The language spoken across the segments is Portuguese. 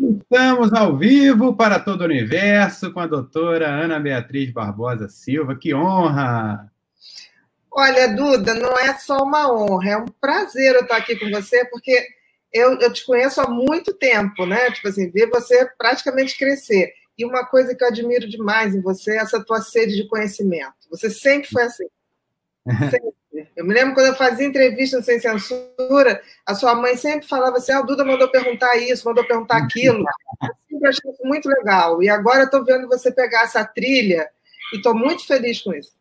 Estamos ao vivo para todo o universo com a doutora Ana Beatriz Barbosa Silva. Que honra! Olha, Duda, não é só uma honra, é um prazer eu estar aqui com você, porque eu, eu te conheço há muito tempo, né? Tipo assim, ver você praticamente crescer. E uma coisa que eu admiro demais em você é essa tua sede de conhecimento. Você sempre foi assim. Sempre. Eu me lembro quando eu fazia entrevista Sem Censura, a sua mãe sempre falava assim: ah, o Duda mandou perguntar isso, mandou perguntar aquilo. Eu sempre achei isso muito legal. E agora eu estou vendo você pegar essa trilha e estou muito feliz com isso.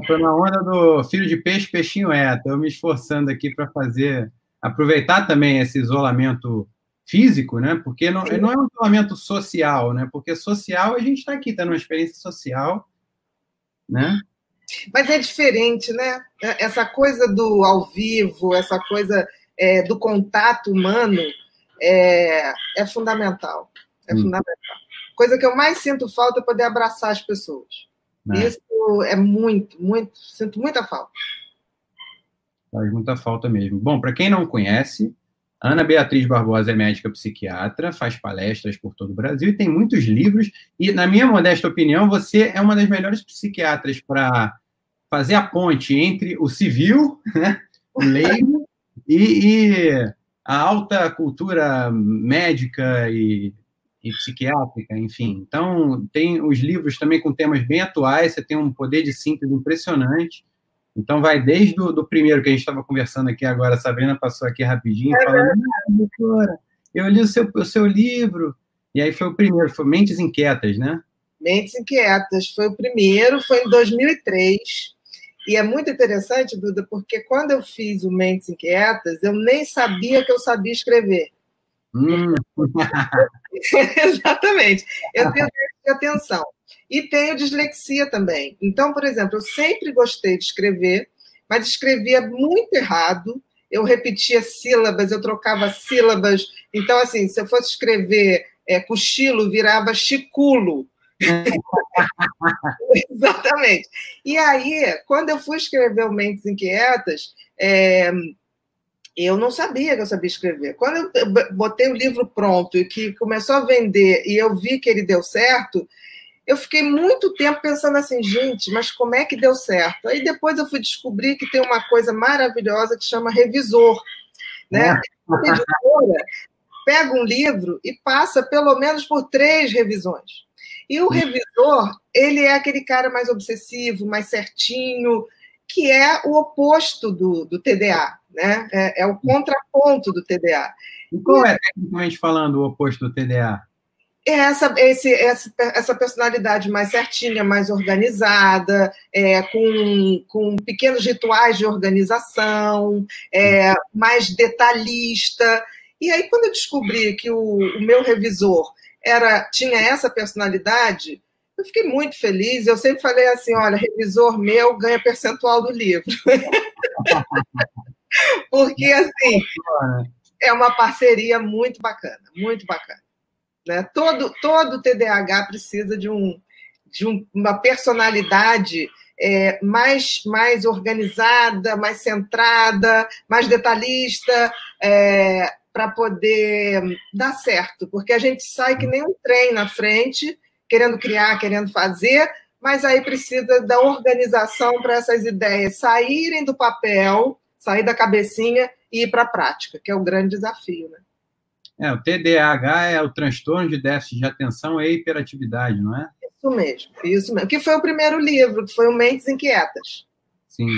Estou é, na onda do filho de peixe, peixinho é. Estou me esforçando aqui para fazer, aproveitar também esse isolamento físico, né? Porque não, não é um isolamento social, né? Porque social a gente está aqui, está numa experiência social, né? Mas é diferente, né? Essa coisa do ao vivo, essa coisa é, do contato humano é, é fundamental. É hum. fundamental. Coisa que eu mais sinto falta é poder abraçar as pessoas. É. Isso é muito, muito, sinto muita falta. Faz muita falta mesmo. Bom, para quem não conhece, Ana Beatriz Barbosa é médica psiquiatra, faz palestras por todo o Brasil e tem muitos livros. E, na minha modesta opinião, você é uma das melhores psiquiatras para fazer a ponte entre o civil, né, o leigo, e, e, a alta cultura médica e, e, psiquiátrica, enfim. Então, tem os livros também com temas bem atuais, você tem um poder de síntese impressionante. Então, vai desde o do primeiro que a gente estava conversando aqui agora, a Sabrina passou aqui rapidinho, é falando, doutora, eu li o seu, o seu livro, e aí foi o primeiro, foi Mentes Inquietas, né? Mentes Inquietas, foi o primeiro, foi em 2003, e é muito interessante, Duda, porque quando eu fiz o Mentes Inquietas, eu nem sabia que eu sabia escrever. Hum. Exatamente. Eu tenho de atenção. E tenho dislexia também. Então, por exemplo, eu sempre gostei de escrever, mas escrevia muito errado. Eu repetia sílabas, eu trocava sílabas. Então, assim, se eu fosse escrever é, cochilo, virava chiculo. Exatamente. E aí, quando eu fui escrever o Mentes Inquietas, é, eu não sabia que eu sabia escrever. Quando eu botei o livro pronto e que começou a vender e eu vi que ele deu certo, eu fiquei muito tempo pensando assim, gente, mas como é que deu certo? Aí depois eu fui descobrir que tem uma coisa maravilhosa que chama revisor. Né? É. A editora pega um livro e passa pelo menos por três revisões. E o revisor, ele é aquele cara mais obsessivo, mais certinho, que é o oposto do, do TDA, né? É, é, o contraponto do TDA. E qual é, tecnicamente falando, o oposto do TDA? É essa, esse, essa, essa personalidade mais certinha, mais organizada, é, com, com pequenos rituais de organização, é, mais detalhista. E aí, quando eu descobri que o, o meu revisor era tinha essa personalidade, eu fiquei muito feliz. Eu sempre falei assim: olha, revisor meu ganha percentual do livro. Porque, assim, é uma parceria muito bacana, muito bacana. Né? Todo, todo TDAH precisa de, um, de um, uma personalidade é, mais, mais organizada, mais centrada, mais detalhista, é, para poder dar certo, porque a gente sai que nem um trem na frente, querendo criar, querendo fazer, mas aí precisa da organização para essas ideias saírem do papel, sair da cabecinha e ir para a prática, que é o grande desafio, né? É, o TDAH é o transtorno de déficit de atenção e hiperatividade, não é? Isso mesmo, isso mesmo. Que foi o primeiro livro, que foi o Mentes Inquietas. Sim.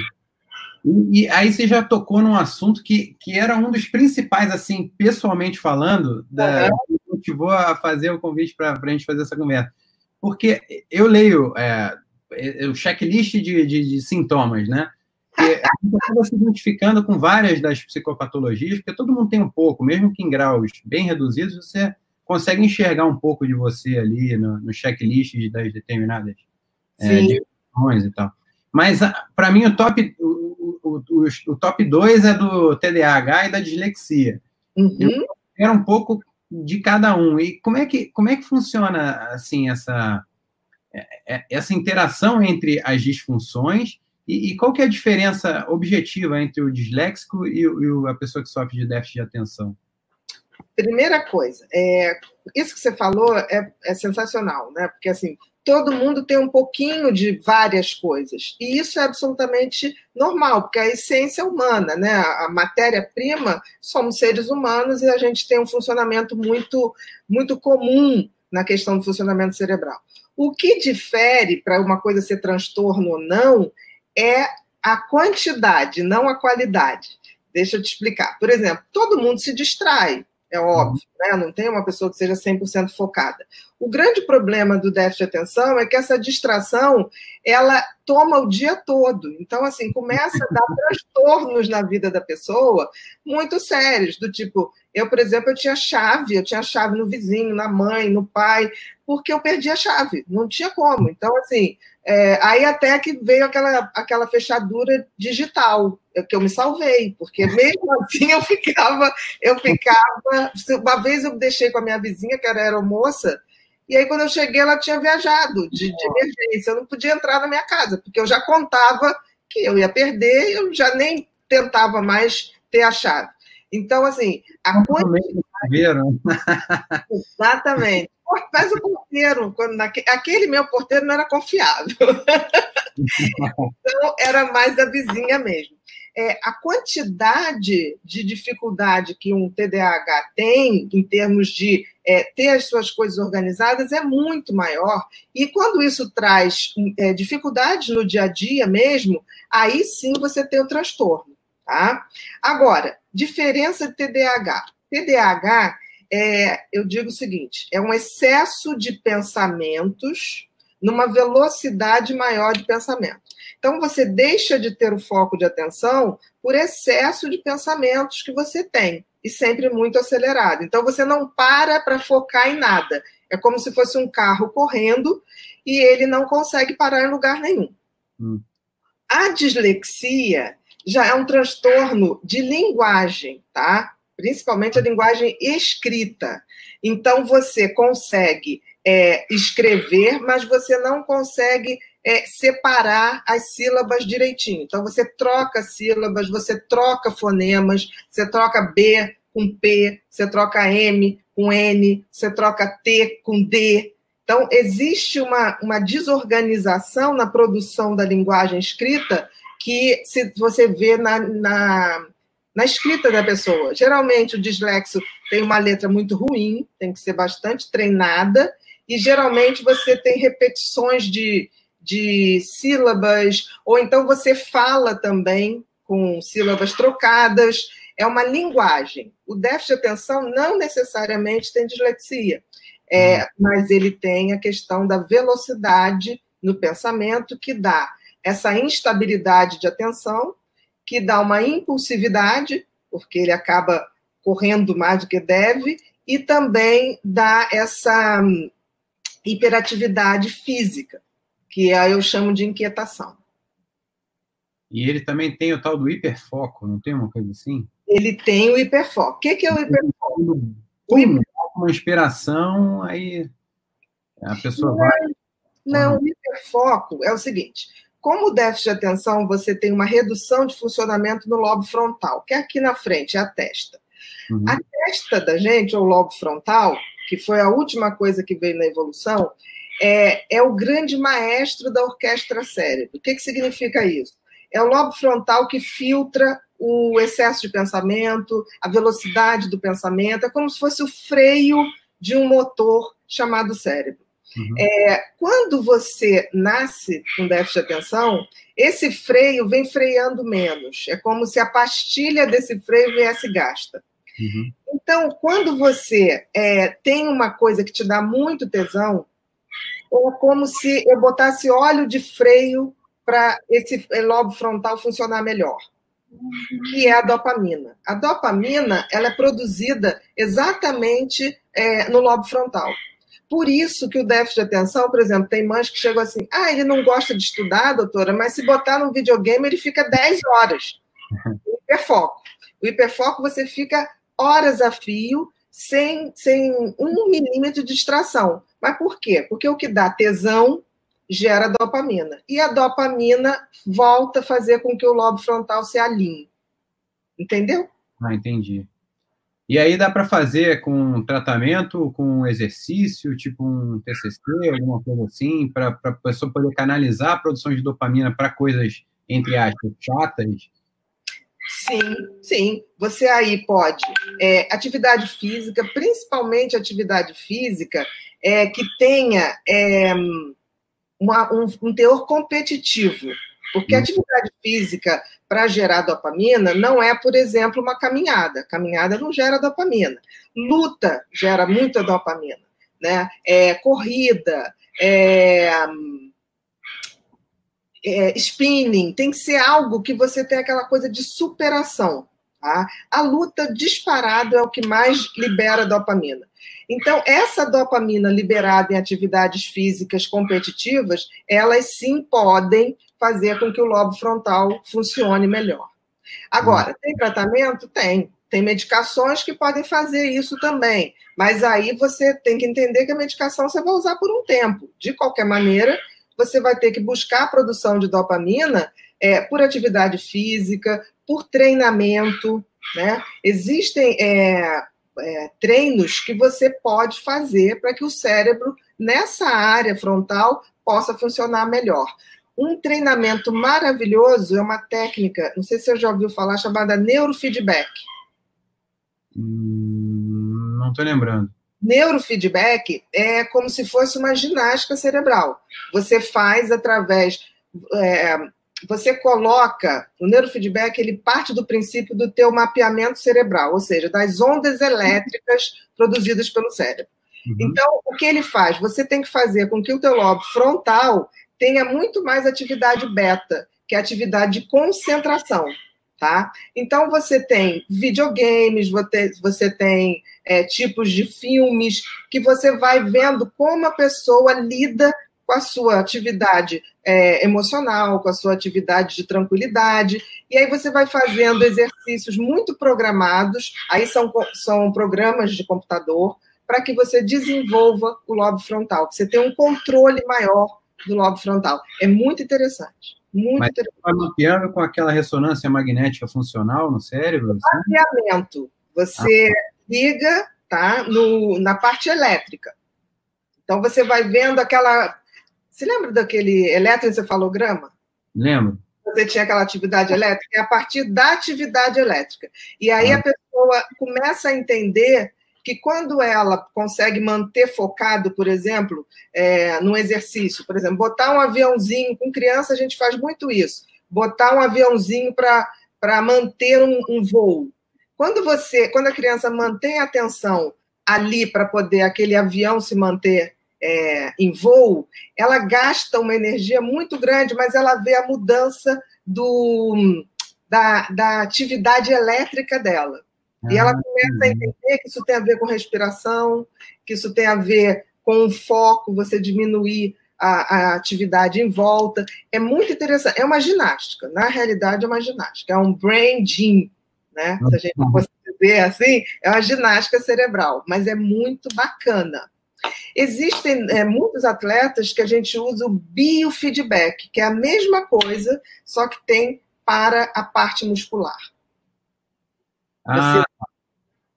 E, e, aí você já tocou num assunto que, que era um dos principais, assim, pessoalmente falando, da, uhum. que motivou a fazer o convite para a gente fazer essa conversa. Porque eu leio é, é, o checklist de, de, de sintomas, né? E a gente acaba se identificando com várias das psicopatologias, porque todo mundo tem um pouco, mesmo que em graus bem reduzidos, você consegue enxergar um pouco de você ali no, no checklist das determinadas é, definições e tal. Mas, para mim, o top, o, o, o, o top 2 é do TDAH e da dislexia. Uhum. Eu quero um pouco de cada um. E como é que, como é que funciona, assim, essa, é, é, essa interação entre as disfunções e, e qual que é a diferença objetiva entre o disléxico e, e a pessoa que sofre de déficit de atenção? primeira coisa, é, isso que você falou é, é sensacional, né? Porque assim, todo mundo tem um pouquinho de várias coisas. E isso é absolutamente normal, porque a essência é humana, né? A matéria-prima somos seres humanos e a gente tem um funcionamento muito, muito comum na questão do funcionamento cerebral. O que difere para uma coisa ser transtorno ou não é a quantidade, não a qualidade. Deixa eu te explicar. Por exemplo, todo mundo se distrai é óbvio, né? não tem uma pessoa que seja 100% focada. O grande problema do déficit de atenção é que essa distração, ela toma o dia todo. Então, assim, começa a dar transtornos na vida da pessoa muito sérios, do tipo, eu, por exemplo, eu tinha chave, eu tinha chave no vizinho, na mãe, no pai, porque eu perdi a chave, não tinha como. Então, assim, é, aí até que veio aquela, aquela fechadura digital, que eu me salvei, porque mesmo assim eu ficava, eu ficava. Uma vez eu deixei com a minha vizinha, que era aeromoça, e aí quando eu cheguei, ela tinha viajado de, de emergência. Eu não podia entrar na minha casa, porque eu já contava que eu ia perder, eu já nem tentava mais ter a chave. Então, assim, a quantidade... Exatamente. Faz o porteiro. Quando Aquele meu porteiro não era confiável. então, era mais da vizinha mesmo. É, a quantidade de dificuldade que um TDAH tem em termos de é, ter as suas coisas organizadas é muito maior. E quando isso traz é, dificuldades no dia a dia mesmo, aí sim você tem o transtorno. Tá? Agora, diferença de TDAH. TDAH, é, eu digo o seguinte: é um excesso de pensamentos numa velocidade maior de pensamento. Então, você deixa de ter o foco de atenção por excesso de pensamentos que você tem, e sempre muito acelerado. Então, você não para para focar em nada. É como se fosse um carro correndo e ele não consegue parar em lugar nenhum. Hum. A dislexia já é um transtorno de linguagem, tá? Principalmente a linguagem escrita. Então, você consegue é, escrever, mas você não consegue é, separar as sílabas direitinho. Então, você troca sílabas, você troca fonemas, você troca B com P, você troca M com N, você troca T com D. Então, existe uma, uma desorganização na produção da linguagem escrita que se você vê na, na, na escrita da pessoa. Geralmente o dislexo tem uma letra muito ruim, tem que ser bastante treinada, e geralmente você tem repetições de, de sílabas, ou então você fala também com sílabas trocadas, é uma linguagem. O déficit de atenção não necessariamente tem dislexia, é, uhum. mas ele tem a questão da velocidade no pensamento que dá essa instabilidade de atenção, que dá uma impulsividade, porque ele acaba correndo mais do que deve, e também dá essa hum, hiperatividade física, que aí eu chamo de inquietação. E ele também tem o tal do hiperfoco, não tem uma coisa assim? Ele tem o hiperfoco. O que, é o hiperfoco? Pum, uma inspiração, aí a pessoa não, vai. Não, o hiperfoco é o seguinte: como o déficit de atenção, você tem uma redução de funcionamento no lobo frontal, que é aqui na frente, é a testa. Uhum. A testa da gente, ou lobo frontal, que foi a última coisa que veio na evolução, é, é o grande maestro da orquestra cérebro. O que, que significa isso? É o lobo frontal que filtra o excesso de pensamento, a velocidade do pensamento, é como se fosse o freio de um motor chamado cérebro. Uhum. É, quando você nasce com déficit de atenção, esse freio vem freando menos. É como se a pastilha desse freio viesse gasta. Uhum. Então, quando você é, tem uma coisa que te dá muito tesão, é como se eu botasse óleo de freio para esse lobo frontal funcionar melhor, que é a dopamina. A dopamina ela é produzida exatamente é, no lobo frontal. Por isso que o déficit de atenção, por exemplo, tem mães que chegam assim, ah, ele não gosta de estudar, doutora, mas se botar no videogame, ele fica 10 horas. O hiperfoco. O hiperfoco, você fica horas a fio, sem, sem um milímetro de distração. Mas por quê? Porque o que dá tesão gera dopamina. E a dopamina volta a fazer com que o lobo frontal se alinhe. Entendeu? Ah, entendi. E aí dá para fazer com tratamento, com exercício, tipo um TCC, alguma coisa assim, para a pessoa poder canalizar a produção de dopamina para coisas, entre aspas, chatas. Sim, sim. Você aí pode. É, atividade física, principalmente atividade física, é, que tenha é, uma, um, um teor competitivo. Porque a atividade física para gerar dopamina não é, por exemplo, uma caminhada. Caminhada não gera dopamina. Luta gera muita dopamina. Né? É, corrida, é, é, spinning, tem que ser algo que você tem aquela coisa de superação. Tá? A luta disparado é o que mais libera dopamina. Então, essa dopamina liberada em atividades físicas competitivas, elas sim podem fazer com que o lobo frontal funcione melhor. Agora, tem tratamento? Tem. Tem medicações que podem fazer isso também. Mas aí você tem que entender que a medicação você vai usar por um tempo. De qualquer maneira, você vai ter que buscar a produção de dopamina é, por atividade física, por treinamento. Né? Existem é, é, treinos que você pode fazer para que o cérebro, nessa área frontal, possa funcionar melhor. Um treinamento maravilhoso é uma técnica, não sei se você já ouviu falar, chamada neurofeedback. Hum, não estou lembrando. Neurofeedback é como se fosse uma ginástica cerebral. Você faz através. É, você coloca. O neurofeedback ele parte do princípio do teu mapeamento cerebral, ou seja, das ondas elétricas produzidas pelo cérebro. Uhum. Então, o que ele faz? Você tem que fazer com que o teu lobo frontal tenha muito mais atividade beta, que é atividade de concentração, tá? Então você tem videogames, você tem é, tipos de filmes que você vai vendo como a pessoa lida com a sua atividade é, emocional, com a sua atividade de tranquilidade, e aí você vai fazendo exercícios muito programados, aí são, são programas de computador, para que você desenvolva o lobo frontal, que você tenha um controle maior do lobo frontal. É muito interessante. Muito Mas interessante. Vai mapeando com aquela ressonância magnética funcional no cérebro? Assim? Mapeamento. Você ah. liga tá, no, na parte elétrica. Então você vai vendo aquela. Você lembra daquele eletroencefalograma? Lembro. Você tinha aquela atividade elétrica, é a partir da atividade elétrica. E aí ah. a pessoa começa a entender que quando ela consegue manter focado, por exemplo, é, num exercício, por exemplo, botar um aviãozinho, com criança a gente faz muito isso, botar um aviãozinho para manter um, um voo. Quando você, quando a criança mantém a atenção ali para poder aquele avião se manter é, em voo, ela gasta uma energia muito grande, mas ela vê a mudança do, da, da atividade elétrica dela. E ela começa a entender que isso tem a ver com respiração, que isso tem a ver com o foco, você diminuir a, a, atividade em volta. É muito interessante. É uma ginástica, na realidade é uma ginástica, é um brain gym, né? Se a gente fosse dizer assim, é uma ginástica cerebral, mas é muito bacana. Existem é, muitos atletas que a gente usa o biofeedback, que é a mesma coisa, só que tem para a parte muscular. Ah.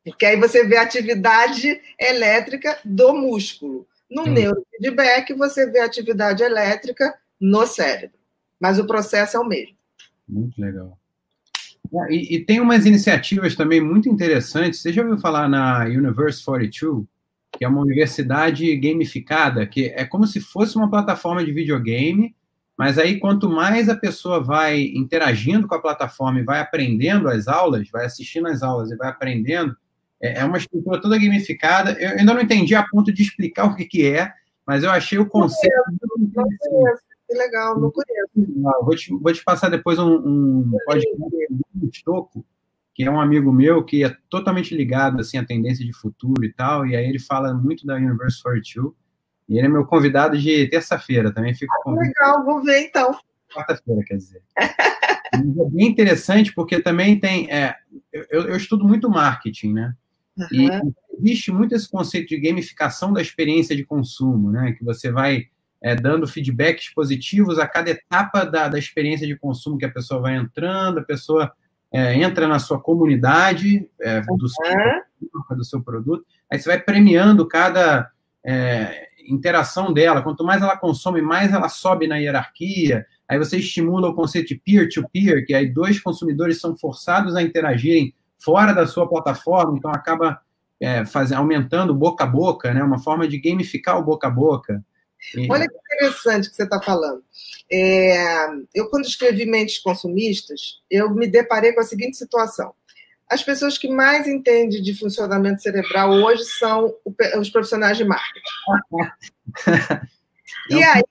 porque aí você vê a atividade elétrica do músculo. No hum. neurofeedback, você vê a atividade elétrica no cérebro. Mas o processo é o mesmo. Muito legal. Ah, e, e, tem umas iniciativas também muito interessantes. Você já ouviu falar na Universe 42, que é uma universidade gamificada, que é como se fosse uma plataforma de videogame, mas aí, quanto mais a pessoa vai interagindo com a plataforma e vai aprendendo as aulas, vai assistindo as aulas e vai aprendendo, é, é uma estrutura toda gamificada. Eu ainda não entendi a ponto de explicar o que, que é, mas eu achei o conceito. Não conheço, que legal, não conheço. Vou te, vou te passar depois um, um podcast do Estoco, que é um amigo meu que é totalmente ligado assim, à tendência de futuro e tal, e aí ele fala muito da Universe 42 e ele é meu convidado de terça-feira, também fico ah, Legal, vou ver então. Quarta-feira, quer dizer. é bem interessante, porque também tem. É, eu, eu, estudo muito marketing, né? Uhum. E existe muito esse conceito de gamificação da experiência de consumo, né? Que você vai é, dando feedbacks positivos a cada etapa da, da experiência de consumo que a pessoa vai entrando, a pessoa é, entra na sua comunidade é, do uhum. do seu produto. Aí você vai premiando cada é, interação dela. Quanto mais ela consome, mais ela sobe na hierarquia. Aí você estimula o conceito de peer-to-peer, -peer, que aí dois consumidores são forçados a interagirem fora da sua plataforma, então acaba é, faz, aumentando boca a boca, né? Uma forma de gamificar o boca a boca. E... Olha que interessante que você está falando. É, eu, quando escrevi Mentes Consumistas, eu me deparei com a seguinte situação. As pessoas que mais entendem de funcionamento cerebral hoje são os profissionais de marketing. e aí,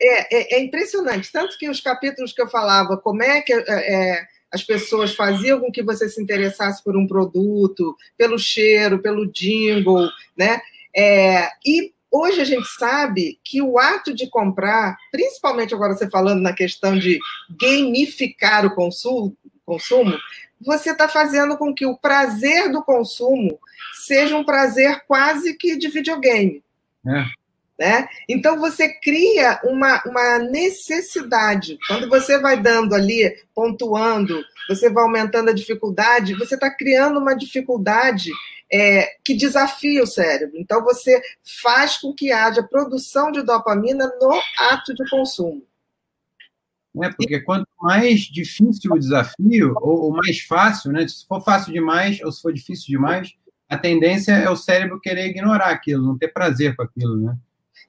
é, é, é, impressionante. Tanto que os capítulos que eu falava, como é que é, é as pessoas faziam com que você se interessasse por um produto, pelo cheiro, pelo jingle, né? É, e hoje a gente sabe que o ato de comprar, principalmente agora você falando na questão de gamificar o consumo, consumo você está fazendo com que o prazer do consumo seja um prazer quase que de videogame. É. Né? Então você cria uma, uma necessidade. Quando você vai dando ali, pontuando, você vai aumentando a dificuldade, você está criando uma dificuldade é, que desafia o cérebro. Então você faz com que haja produção de dopamina no ato de consumo. É, porque quanto mais difícil o desafio, ou, ou mais fácil, né? Se for fácil demais ou se for difícil demais, a tendência é o cérebro querer ignorar aquilo, não ter prazer com aquilo, né?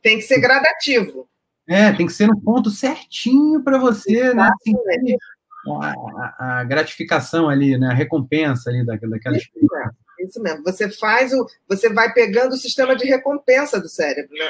Tem que ser gradativo. É, tem que ser no ponto certinho para você, né? Assim, a, a, a, gratificação ali, né? A recompensa ali da, daquela experiência. Isso mesmo. Você faz o. Você vai pegando o sistema de recompensa do cérebro, né?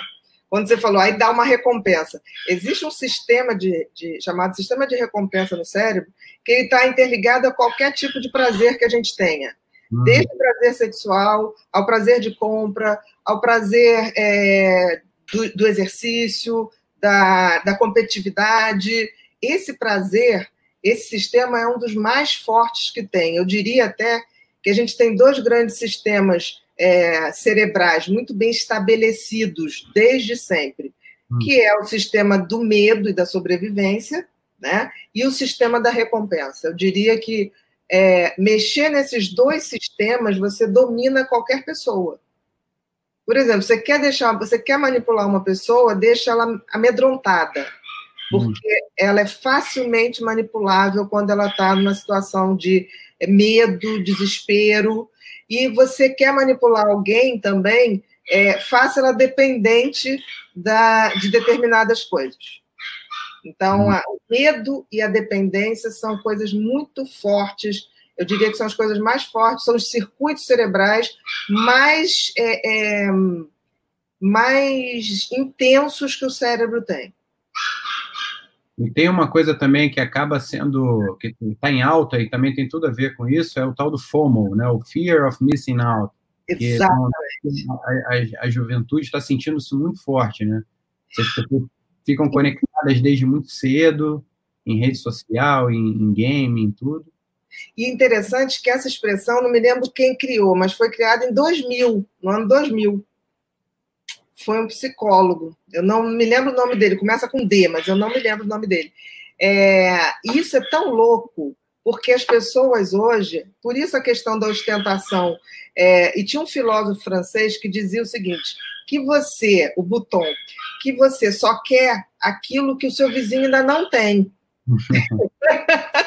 Quando você falou, aí dá uma recompensa. Existe um sistema de, de chamado sistema de recompensa no cérebro que está interligado a qualquer tipo de prazer que a gente tenha. Hum. Desde o prazer sexual, ao prazer de compra, ao prazer é, do, do exercício, da, da competitividade. Esse prazer, esse sistema é um dos mais fortes que tem. Eu diria até que a gente tem dois grandes sistemas é, cerebrais muito bem estabelecidos desde sempre, hum. que é o sistema do medo e da sobrevivência, né? E o sistema da recompensa. Eu diria que é, mexer nesses dois sistemas você domina qualquer pessoa. Por exemplo, você quer deixar, você quer manipular uma pessoa, deixa ela amedrontada, porque hum. ela é facilmente manipulável quando ela está numa situação de é, medo, desespero, e você quer manipular alguém também, é, faça ela dependente da, de determinadas coisas. Então, hum. a, o medo e a dependência são coisas muito fortes eu diria que são as coisas mais fortes, são os circuitos cerebrais mais, é, é, mais intensos que o cérebro tem. E tem uma coisa também que acaba sendo, que está em alta e também tem tudo a ver com isso, é o tal do FOMO, né? o Fear of Missing Out. Exatamente. A, a, a juventude está sentindo isso muito forte, né? As pessoas ficam conectadas desde muito cedo, em rede social, em, em game, em tudo. E interessante que essa expressão, não me lembro quem criou, mas foi criada em 2000, no ano 2000. Foi um psicólogo. Eu não me lembro o nome dele, começa com D, mas eu não me lembro o nome dele. É, isso é tão louco, porque as pessoas hoje, por isso a questão da ostentação. É, e tinha um filósofo francês que dizia o seguinte: que você, o Bouton, que você só quer aquilo que o seu vizinho ainda não tem.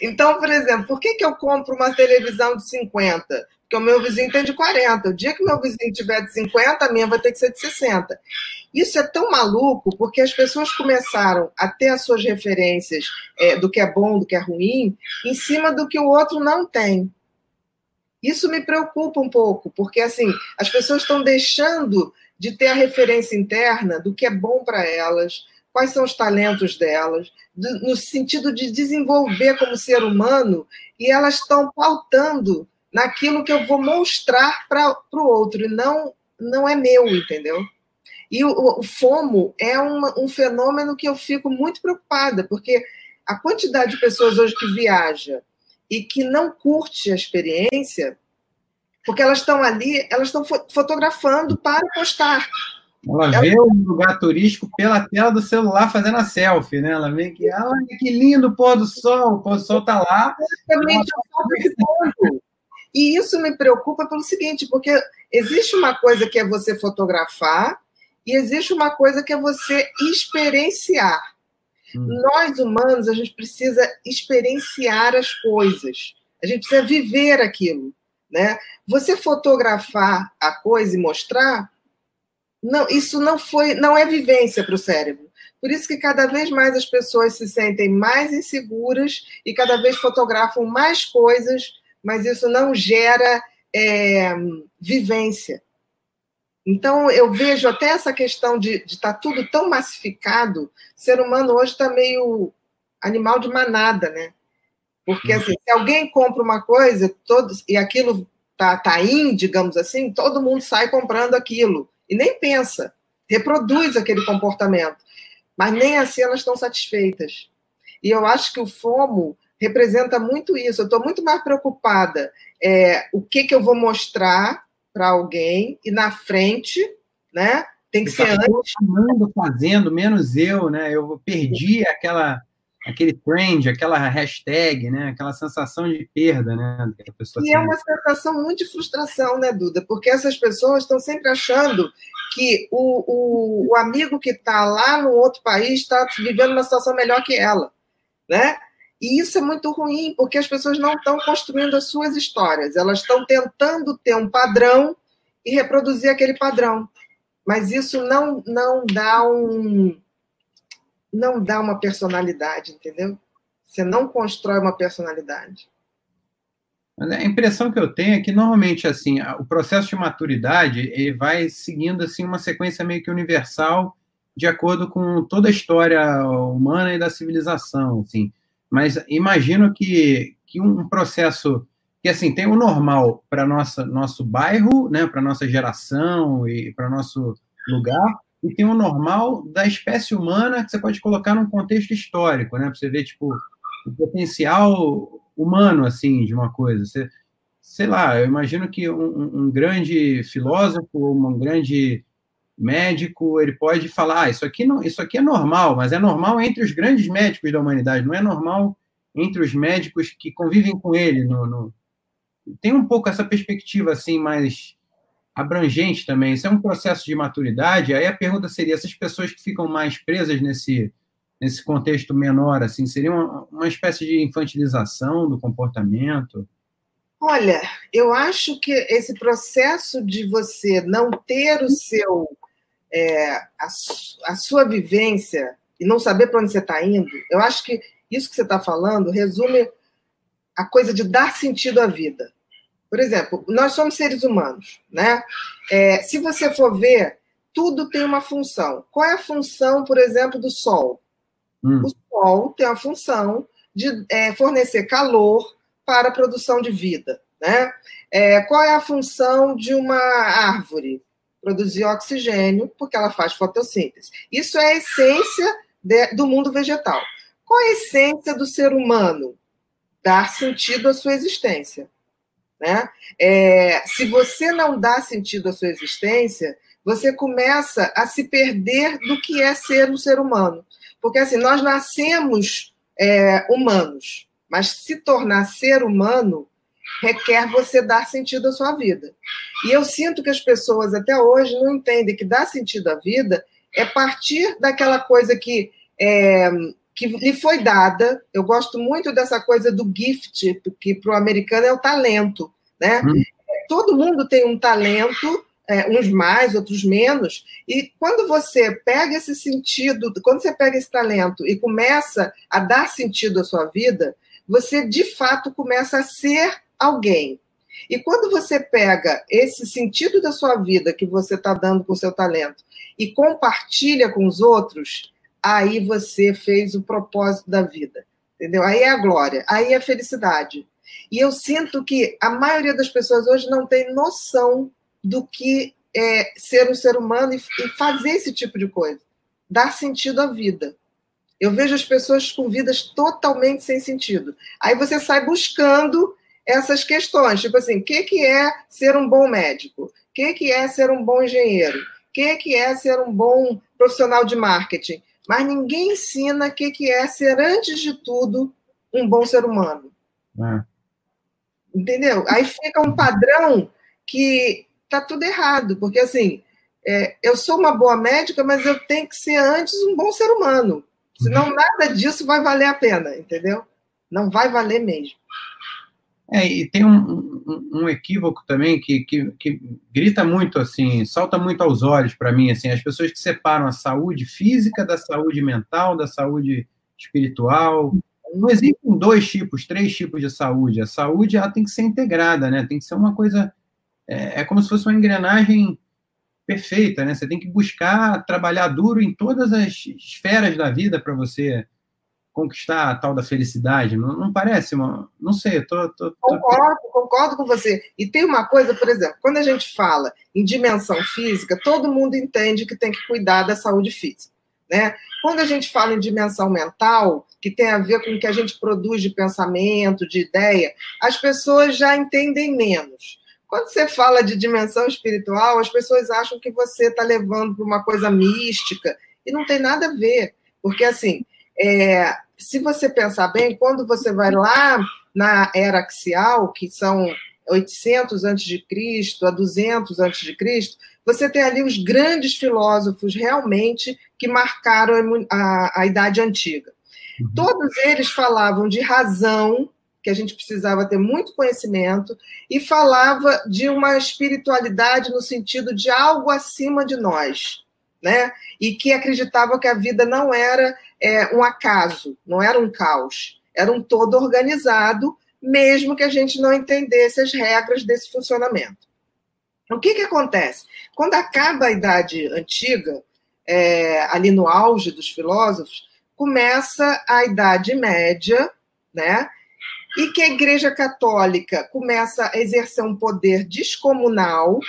Então, por exemplo, por que, que eu compro uma televisão de 50? Porque o meu vizinho tem de 40. O dia que meu vizinho tiver de 50, a minha vai ter que ser de 60. Isso é tão maluco porque as pessoas começaram a ter as suas referências é, do que é bom, do que é ruim, em cima do que o outro não tem. Isso me preocupa um pouco, porque assim, as pessoas estão deixando de ter a referência interna do que é bom para elas, quais são os talentos delas, no sentido de desenvolver como ser humano, e elas estão pautando naquilo que eu vou mostrar para o outro, e não, não é meu, entendeu? E o, o FOMO é uma, um fenômeno que eu fico muito preocupada, porque a quantidade de pessoas hoje que viaja e que não curte a experiência, porque elas estão ali, elas estão fotografando para postar. Ela vê o lugar turístico pela tela do celular fazendo a selfie, né? Ela vê que, olha que lindo o pôr do sol, o pôr do sol está lá. Exatamente, tá E isso me preocupa pelo seguinte, porque existe uma coisa que é você fotografar e existe uma coisa que é você experienciar. Hum. Nós humanos, a gente precisa experienciar as coisas. A gente precisa viver aquilo, né? Você fotografar a coisa e mostrar, não, isso não foi, não é vivência para o cérebro. Por isso que cada vez mais as pessoas se sentem mais inseguras e cada vez fotografam mais coisas, mas isso não gera é, vivência. Então, eu vejo até essa questão de estar tá tudo tão massificado, o ser humano hoje está meio animal de manada, né? Porque, assim, se alguém compra uma coisa todos, e aquilo tá, tá in, digamos assim, todo mundo sai comprando aquilo e nem pensa, reproduz aquele comportamento. Mas nem assim elas estão satisfeitas. E eu acho que o FOMO representa muito isso. Eu estou muito mais preocupada é, o que, que eu vou mostrar para alguém e na frente, né? Tem que ser antes. Todo mundo fazendo, menos eu, né? Eu perdi aquela aquele trend, aquela hashtag, né? Aquela sensação de perda, né? Que pessoa e é é uma sensação muito de frustração, né, Duda? Porque essas pessoas estão sempre achando que o, o, o amigo que está lá no outro país está vivendo uma situação melhor que ela, né? E isso é muito ruim, porque as pessoas não estão construindo as suas histórias, elas estão tentando ter um padrão e reproduzir aquele padrão. Mas isso não, não dá um, não dá uma personalidade, entendeu? Você não constrói uma personalidade. A impressão que eu tenho é que normalmente assim o processo de maturidade ele vai seguindo assim uma sequência meio que universal de acordo com toda a história humana e da civilização, assim. Mas imagino que, que um processo que assim tem o normal para nossa nosso bairro, né, para nossa geração e para nosso lugar, e tem o normal da espécie humana que você pode colocar num contexto histórico, né? Para você ver, tipo, o potencial humano, assim, de uma coisa. Você, sei lá, eu imagino que um, um grande filósofo, um grande médico, ele pode falar, ah, isso aqui, não, isso aqui é normal, mas é normal entre os grandes médicos da humanidade, não é normal entre os médicos que convivem com ele. No, no... Tem um pouco essa perspectiva, assim, mais abrangente também. Isso é um processo de maturidade. Aí a pergunta seria: essas pessoas que ficam mais presas nesse, nesse contexto menor, assim, seria uma, uma espécie de infantilização do comportamento? Olha, eu acho que esse processo de você não ter o seu é, a, a, sua vivência e não saber para onde você está indo, eu acho que isso que você está falando resume a coisa de dar sentido à vida. Por exemplo, nós somos seres humanos, né? É, se você for ver, tudo tem uma função. Qual é a função, por exemplo, do Sol? Hum. O Sol tem a função de é, fornecer calor para a produção de vida, né? É, qual é a função de uma árvore? Produzir oxigênio, porque ela faz fotossíntese. Isso é a essência de, do mundo vegetal. Qual é a essência do ser humano? Dar sentido à sua existência. Né? É, se você não dá sentido à sua existência, você começa a se perder do que é ser um ser humano. Porque assim, nós nascemos é, humanos, mas se tornar ser humano requer você dar sentido à sua vida. E eu sinto que as pessoas até hoje não entendem que dar sentido à vida é partir daquela coisa que é, que lhe foi dada. Eu gosto muito dessa coisa do gift, que para o americano é o talento. Né? Hum. Todo mundo tem um talento, é, uns mais, outros menos, e quando você pega esse sentido, quando você pega esse talento e começa a dar sentido à sua vida, você de fato começa a ser alguém. E quando você pega esse sentido da sua vida que você está dando com o seu talento e compartilha com os outros, aí você fez o propósito da vida. Entendeu? Aí é a glória, aí é a felicidade. E eu sinto que a maioria das pessoas hoje não tem noção do que é ser um ser humano e, e fazer esse tipo de coisa, dar sentido à vida. Eu vejo as pessoas com vidas totalmente sem sentido. Aí você sai buscando essas questões, tipo assim, o que, que é ser um bom médico? O que, que é ser um bom engenheiro? O que, que é ser um bom profissional de marketing? Mas ninguém ensina o que, que é ser, antes de tudo, um bom ser humano. É. Entendeu? Aí fica um padrão que tá tudo errado, porque assim, é, eu sou uma boa médica, mas eu tenho que ser antes um bom ser humano. Senão nada disso vai valer a pena, entendeu? Não vai valer mesmo. É, e tem um, um, um equívoco também que, que, que, grita muito, assim, salta muito aos olhos para mim, assim, as pessoas que separam a saúde física da saúde mental, da saúde espiritual. Não existem dois tipos, três tipos de saúde. A saúde ela tem que ser integrada, né? Tem que ser uma coisa. É, é como se fosse uma engrenagem perfeita, né? Você tem que buscar trabalhar duro em todas as esferas da vida para você conquistar a tal da felicidade. Não, não parece uma. Não sei, tô, tô, tô, Concordo, concordo com você. E tem uma coisa, por exemplo, quando a gente fala em dimensão física, todo mundo entende que tem que cuidar da saúde física. Né? Quando a gente fala em dimensão mental, que tem a ver com o que a gente produz de pensamento, de ideia, as pessoas já entendem menos. Quando você fala de dimensão espiritual, as pessoas acham que você está levando para uma coisa mística, e não tem nada a ver. Porque, assim, é, se você pensar bem, quando você vai lá na era axial, que são 800 a.C. a 200 a.C., você tem ali os grandes filósofos realmente que marcaram a, a Idade Antiga. Uhum. Todos eles falavam de razão, que a gente precisava ter muito conhecimento, e falava de uma espiritualidade no sentido de algo acima de nós, né? E que acreditava que a vida não era é, um acaso, não era um caos, era um todo organizado, mesmo que a gente não entendesse as regras desse funcionamento. O que, que acontece? Quando acaba a Idade Antiga, é, ali no auge dos filósofos, começa a Idade Média, né? E que a Igreja Católica começa a exercer um poder descomunal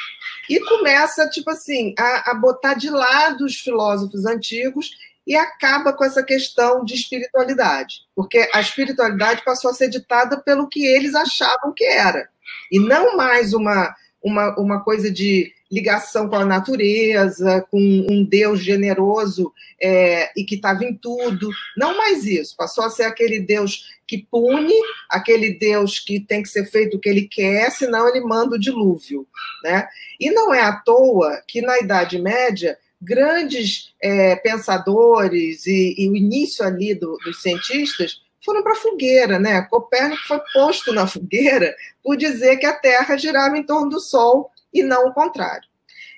e começa, tipo assim, a, a botar de lado os filósofos antigos e acaba com essa questão de espiritualidade, porque a espiritualidade passou a ser ditada pelo que eles achavam que era, e não mais uma, uma, uma coisa de ligação com a natureza, com um Deus generoso é, e que estava em tudo. Não mais isso. Passou a ser aquele Deus que pune, aquele Deus que tem que ser feito o que ele quer, senão ele manda o dilúvio. Né? E não é à toa que na Idade Média grandes é, pensadores e, e, o início ali do, dos cientistas foram para a fogueira, né? Copérnico foi posto na fogueira por dizer que a Terra girava em torno do Sol e não o contrário.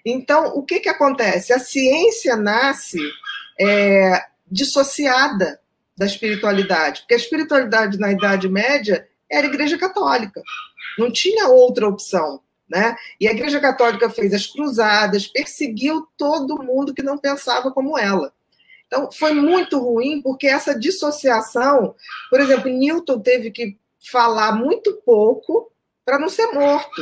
Então, o que, que acontece? A ciência nasce é, dissociada da espiritualidade, porque a espiritualidade na Idade Média era a Igreja Católica, não tinha outra opção. Né? E a Igreja Católica fez as cruzadas, perseguiu todo mundo que não pensava como ela. Então, foi muito ruim, porque essa dissociação, por exemplo, Newton teve que falar muito pouco para não ser morto.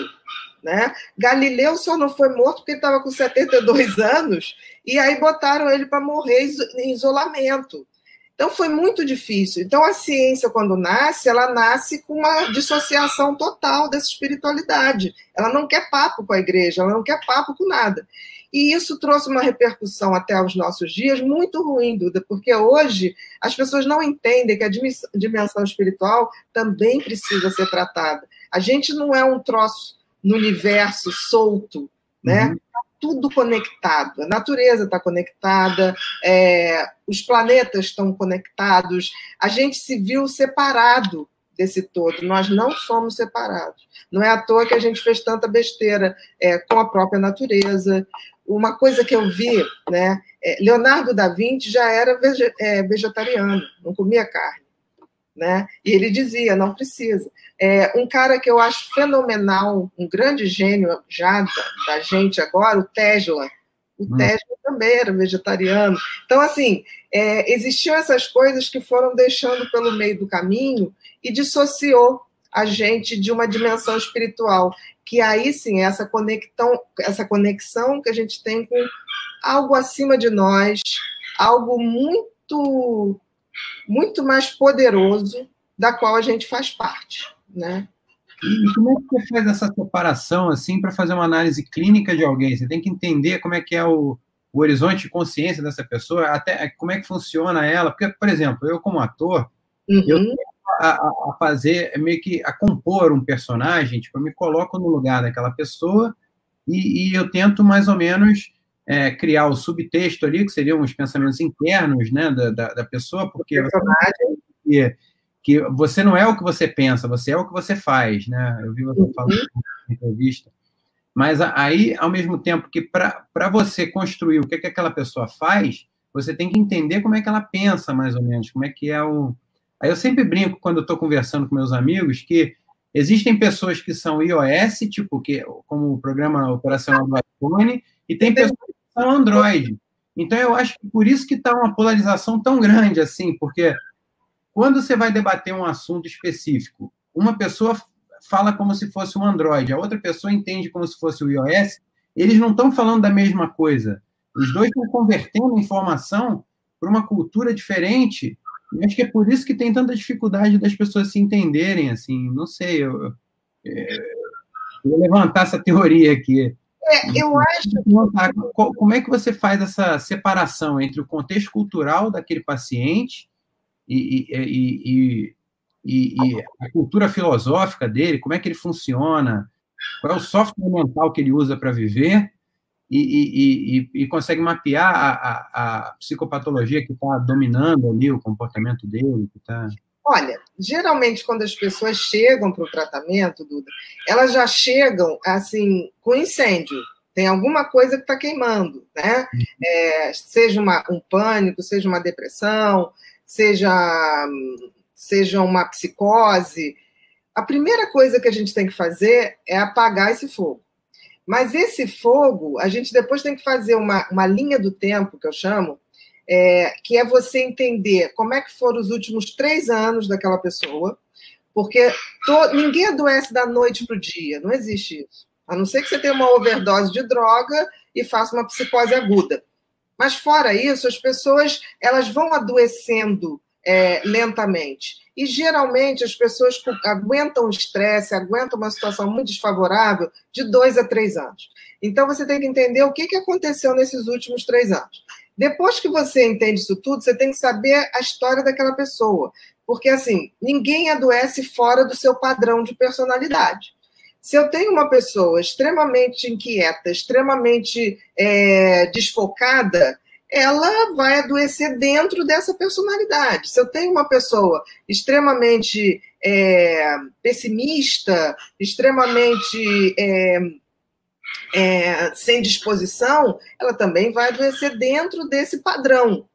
Né? Galileu só não foi morto porque ele estava com 72 anos, e aí botaram ele para morrer em isolamento. Então foi muito difícil. Então a ciência quando nasce, ela nasce com uma dissociação total dessa espiritualidade. Ela não quer papo com a igreja, ela não quer papo com nada. E isso trouxe uma repercussão até os nossos dias muito ruim, Duda, porque hoje as pessoas não entendem que a dimensão espiritual também precisa ser tratada. A gente não é um troço no universo solto, né? Uhum tudo conectado. A natureza está conectada, é, os planetas estão conectados. A gente se viu separado desse todo. Nós não somos separados. Não é à toa que a gente fez tanta besteira é, com a própria natureza. Uma coisa que eu vi, né? É, Leonardo da Vinci já era é, vegetariano, não comia carne né? E ele dizia, não precisa. É, um cara que eu acho fenomenal, um grande gênio já da, da gente agora, o Tesla. O hum. Tesla também era vegetariano. Então, assim, é, existiam essas coisas que foram deixando pelo meio do caminho e dissociou a gente de uma dimensão espiritual, que aí sim é essa conexão, essa conexão que a gente tem com algo acima de nós, algo muito muito mais poderoso da qual a gente faz parte, né? E como é que você faz essa separação assim para fazer uma análise clínica de alguém? Você tem que entender como é que é o, o horizonte de consciência dessa pessoa, até como é que funciona ela. Porque, por exemplo, eu como ator, uhum. eu a, a, fazer, é meio que a compor um personagem, tipo, eu me coloco no lugar daquela pessoa e, e eu tento mais ou menos é, criar o subtexto ali, que seriam os pensamentos internos né, da, da, da pessoa, porque que, que você não é o que você pensa, você é o que você faz, né? Eu vi você uhum. falando na entrevista. Mas aí, ao mesmo tempo que para você construir o que, que aquela pessoa faz, você tem que entender como é que ela pensa, mais ou menos, como é que é o. Aí eu sempre brinco quando eu estou conversando com meus amigos que existem pessoas que são iOS, tipo, que, como o programa operacional do iPhone, e tem pessoas são Android. Então eu acho que por isso que está uma polarização tão grande assim, porque quando você vai debater um assunto específico, uma pessoa fala como se fosse um Android, a outra pessoa entende como se fosse o iOS, eles não estão falando da mesma coisa. Os dois estão convertendo informação para uma cultura diferente. E acho que é por isso que tem tanta dificuldade das pessoas se entenderem, assim. Não sei, eu, eu, eu levantar essa teoria aqui. É, eu acho. Como é que você faz essa separação entre o contexto cultural daquele paciente e, e, e, e, a cultura filosófica dele? Como é que ele funciona? Qual é o software mental que ele usa para viver? e, consegue mapear a, a, a psicopatologia que está dominando ali o comportamento dele, que está... Olha, geralmente quando as pessoas chegam para o tratamento, Duda, elas já chegam assim com incêndio. Tem alguma coisa que está queimando, né? É, seja uma, um pânico, seja uma depressão, seja, seja uma psicose. A primeira coisa que a gente tem que fazer é apagar esse fogo. Mas esse fogo, a gente depois tem que fazer uma, uma linha do tempo, que eu chamo, é, que é você entender como é que foram os últimos três anos daquela pessoa, porque to, ninguém adoece da noite para o dia, não existe isso. A não ser que você tenha uma overdose de droga e faça uma psicose aguda. Mas fora isso, as pessoas elas vão adoecendo é, lentamente. E geralmente as pessoas aguentam o estresse, aguentam uma situação muito desfavorável de dois a três anos. Então você tem que entender o que, aconteceu nesses últimos três anos. Depois que você entende isso tudo, você tem que saber a história daquela pessoa. Porque, assim, ninguém adoece fora do seu padrão de personalidade. Se eu tenho uma pessoa extremamente inquieta, extremamente é, desfocada, ela vai adoecer dentro dessa personalidade. Se eu tenho uma pessoa extremamente é, pessimista, extremamente é, é, sem disposição, ela também vai adoecer dentro desse padrão.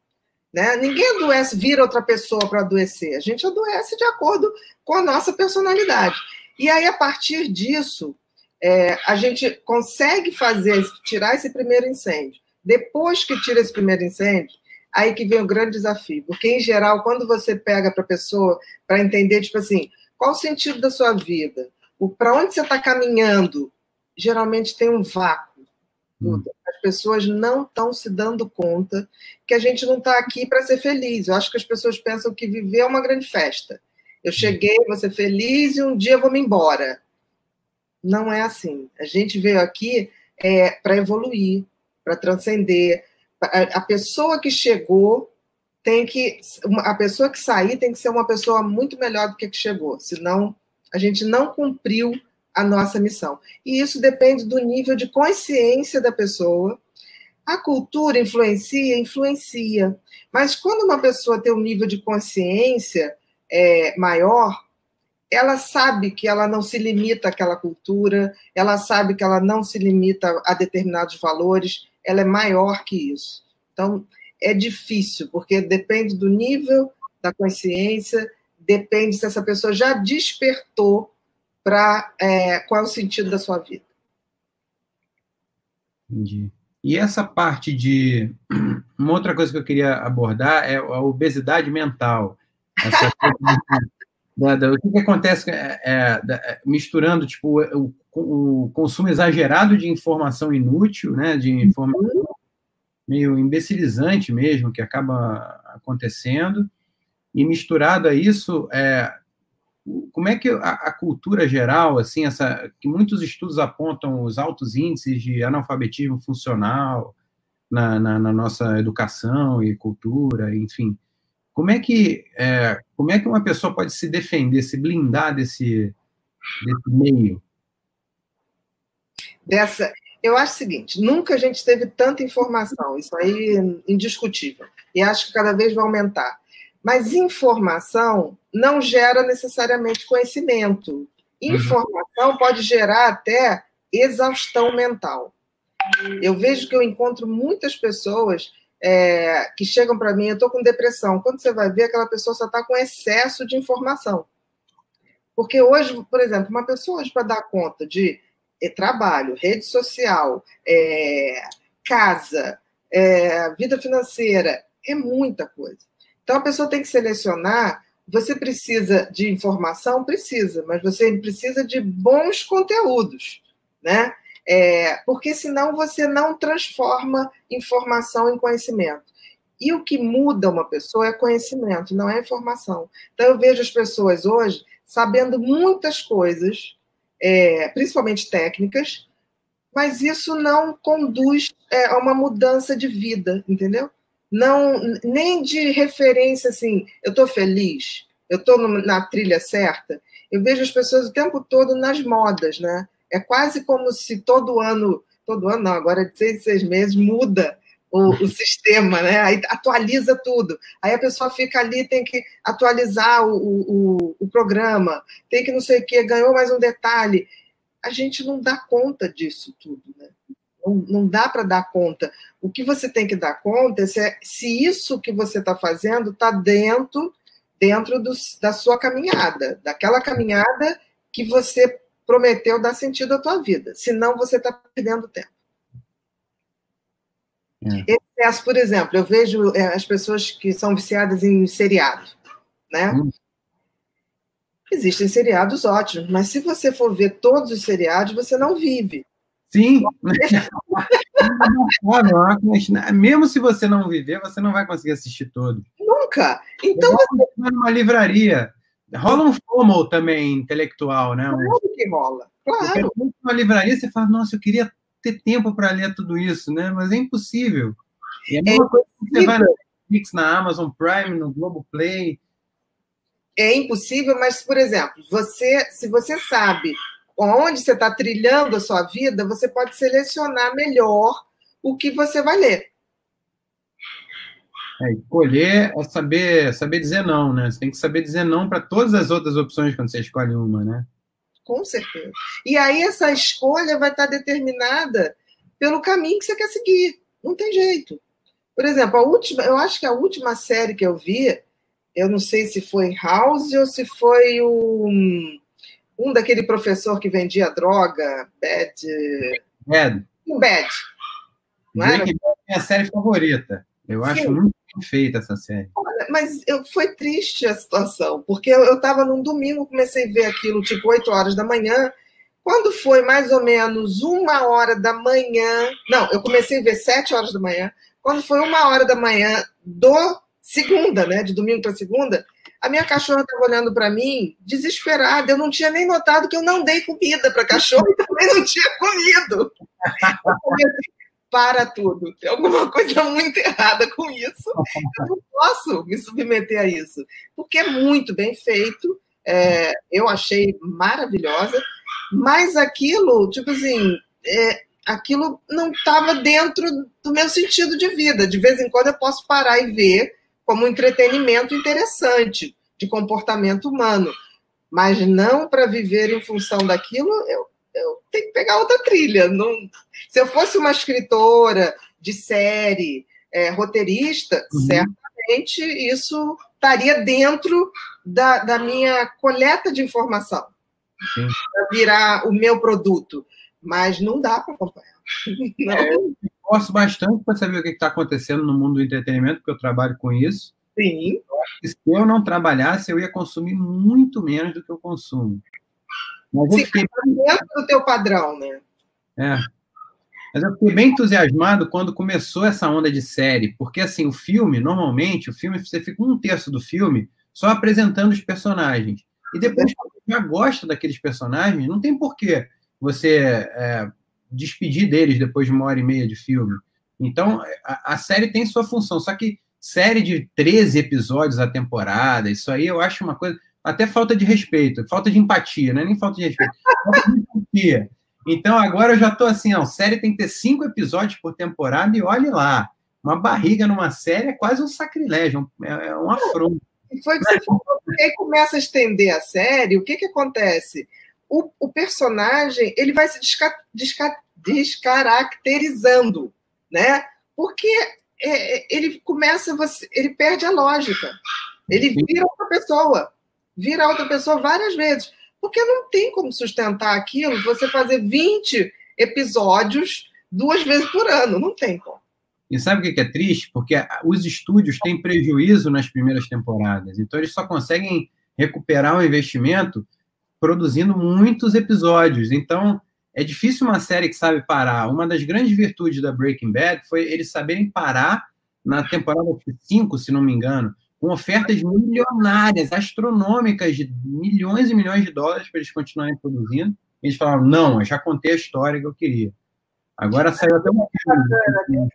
Né? Ninguém adoece, vira outra pessoa para adoecer. A gente adoece de acordo com a nossa personalidade. E aí, a partir disso, é, a gente consegue fazer, tirar esse primeiro incêndio. Depois que tira esse primeiro incêndio, aí que vem o grande desafio. Porque, em geral, quando você pega para a pessoa para entender, tipo assim, qual o sentido da sua vida? Para onde você está caminhando? Geralmente tem um vácuo. Hum. As pessoas não estão se dando conta que a gente não está aqui para ser feliz. Eu acho que as pessoas pensam que viver é uma grande festa. Eu hum. cheguei, vou ser feliz e um dia vou me embora. Não é assim. A gente veio aqui é, para evoluir, para transcender. A pessoa que chegou tem que. A pessoa que sair tem que ser uma pessoa muito melhor do que a que chegou, senão a gente não cumpriu a nossa missão. E isso depende do nível de consciência da pessoa. A cultura influencia, influencia. Mas quando uma pessoa tem um nível de consciência é, maior, ela sabe que ela não se limita àquela cultura, ela sabe que ela não se limita a determinados valores, ela é maior que isso. Então, é difícil, porque depende do nível da consciência, depende se essa pessoa já despertou para é, qual é o sentido da sua vida. Entendi. E essa parte de. Uma outra coisa que eu queria abordar é a obesidade mental. Essa da, da, o que, que acontece é, é, é, misturando tipo, o, o, consumo exagerado de informação inútil, né, de informação meio imbecilizante mesmo, que acaba acontecendo, e misturado a isso, é, como é que a, a, cultura geral, assim, essa, que muitos estudos apontam os altos índices de analfabetismo funcional na, na, na nossa educação e cultura, enfim, Como é que é, como é que uma pessoa pode se defender, se blindar desse, desse meio? Dessa, eu acho o seguinte: nunca a gente teve tanta informação, isso aí é indiscutível, e acho que cada vez vai aumentar. Mas informação não gera necessariamente conhecimento. Informação uhum. pode gerar até exaustão mental. Eu vejo que eu encontro muitas pessoas é, que chegam para mim, eu estou com depressão. Quando você vai ver, aquela pessoa só está com excesso de informação. Porque hoje, por exemplo, uma pessoa hoje para dar conta de é, trabalho, rede social, é, casa, é, vida financeira, é muita coisa. Então a pessoa tem que selecionar. Você precisa de informação? Precisa, mas você precisa de bons conteúdos, né? É, porque senão você não transforma informação em conhecimento. E o que muda uma pessoa é conhecimento, não é informação. Então eu vejo as pessoas hoje sabendo muitas coisas, é, principalmente técnicas, mas isso não conduz é, a uma mudança de vida, entendeu? Não, nem de referência assim, eu estou feliz, eu estou na trilha certa. Eu vejo as pessoas o tempo todo nas modas, né? É quase como se todo ano, todo ano não, agora de seis, seis meses, muda o, o, sistema, né? Aí atualiza tudo. Aí a pessoa fica ali, tem que atualizar o, o, o programa, tem que não sei o quê, ganhou mais um detalhe. A gente não dá conta disso tudo, né? Não, não dá para dar conta. O que você tem que dar conta é se, é, se isso que você está fazendo está dentro, dentro do, da sua caminhada, daquela caminhada que você prometeu dar sentido à tua vida. Senão você está perdendo tempo. É. Excesso, por exemplo, eu vejo é, as pessoas que são viciadas em seriado, né? Hum. Existem seriados ótimos, mas se você for ver todos os seriados, você não vive. Sim. Mesmo se você não viver, você não vai conseguir assistir todo. Nunca. Então você numa livraria. Rola um FOMO também intelectual, né? Claro que rola. Claro. Porque numa livraria você fala, nossa, eu queria ter tempo para ler tudo isso, né? Mas é impossível. É a mesma é coisa que você vai na Netflix, na Amazon Prime, no Globoplay. É impossível, mas, por exemplo, você, se você sabe onde você está trilhando a sua vida, você pode selecionar melhor o que você vai ler. É, escolher é saber, saber dizer não, né? Você tem que saber dizer não para todas as outras opções quando você escolhe uma, né? Com certeza. E aí essa escolha vai estar determinada pelo caminho que você quer seguir. Não tem jeito. Por exemplo, a última, eu acho que a última série que eu vi, eu não sei se foi House ou se foi um, um daquele professor que vendia droga, Bad. Bad. Um Bad. Não é minha série favorita. Eu acho Sim. muito bem feita essa série. Olha, mas eu, foi triste a situação, porque eu estava num domingo, comecei a ver aquilo tipo 8 horas da manhã. Quando foi mais ou menos uma hora da manhã, não, eu comecei a ver 7 horas da manhã. Quando foi uma hora da manhã do segunda, né, de domingo para segunda, a minha cachorra estava olhando para mim, desesperada. Eu não tinha nem notado que eu não dei comida para a cachorra e também não tinha comido. Assim, para tudo. Tem alguma coisa muito errada com isso. Eu não posso me submeter a isso, porque é muito bem feito. É, eu achei maravilhosa, mas aquilo, tipo assim, é, aquilo não estava dentro do meu sentido de vida. De vez em quando eu posso parar e ver como um entretenimento interessante de comportamento humano, mas não para viver em função daquilo. Eu eu tenho que pegar outra trilha. Não... Se eu fosse uma escritora de série, é, roteirista, uhum. certamente isso estaria dentro da, da minha coleta de informação, para virar o meu produto. Mas não dá para acompanhar. Não. É, gosto bastante para saber o que está acontecendo no mundo do entretenimento, porque eu trabalho com isso. Sim. Se eu não trabalhasse, eu ia consumir muito menos do que eu consumo. Mas eu fiquei... dentro do teu padrão, né? É. Mas eu fiquei bem entusiasmado quando começou essa onda de série, porque assim, o filme, normalmente, o filme, você fica um terço do filme só apresentando os personagens. E depois, quando você já gosta daqueles personagens, não tem porquê você é, despedir deles depois de uma hora e meia de filme. Então, a, a série tem sua função, só que série de 13 episódios a temporada, isso aí eu acho uma coisa. Até falta de respeito, falta de empatia, não é nem falta de respeito, falta de empatia. Então agora eu já estou assim, ó, série tem que ter cinco episódios por temporada e olhe lá. Uma barriga numa série é quase um sacrilégio, é, é um afronto. Foi que você falou, aí começa a estender a série, o que, que acontece? O, o personagem ele vai se desca, desca, descaracterizando, né? Porque é, é, ele começa, você, ele perde a lógica. Ele vira outra pessoa. Vira outra pessoa várias vezes. Porque não tem como sustentar aquilo, você fazer 20 episódios duas vezes por ano. Não tem como. E sabe o que é triste? Porque os estúdios têm prejuízo nas primeiras temporadas. Então, eles só conseguem recuperar o investimento produzindo muitos episódios. Então, é difícil uma série que sabe parar. Uma das grandes virtudes da Breaking Bad foi eles saberem parar na temporada 5, se não me engano, com ofertas milionárias, astronômicas, de milhões e milhões de dólares para eles continuarem produzindo. Eles falaram: não, eu já contei a história que eu queria. Agora saiu até uma.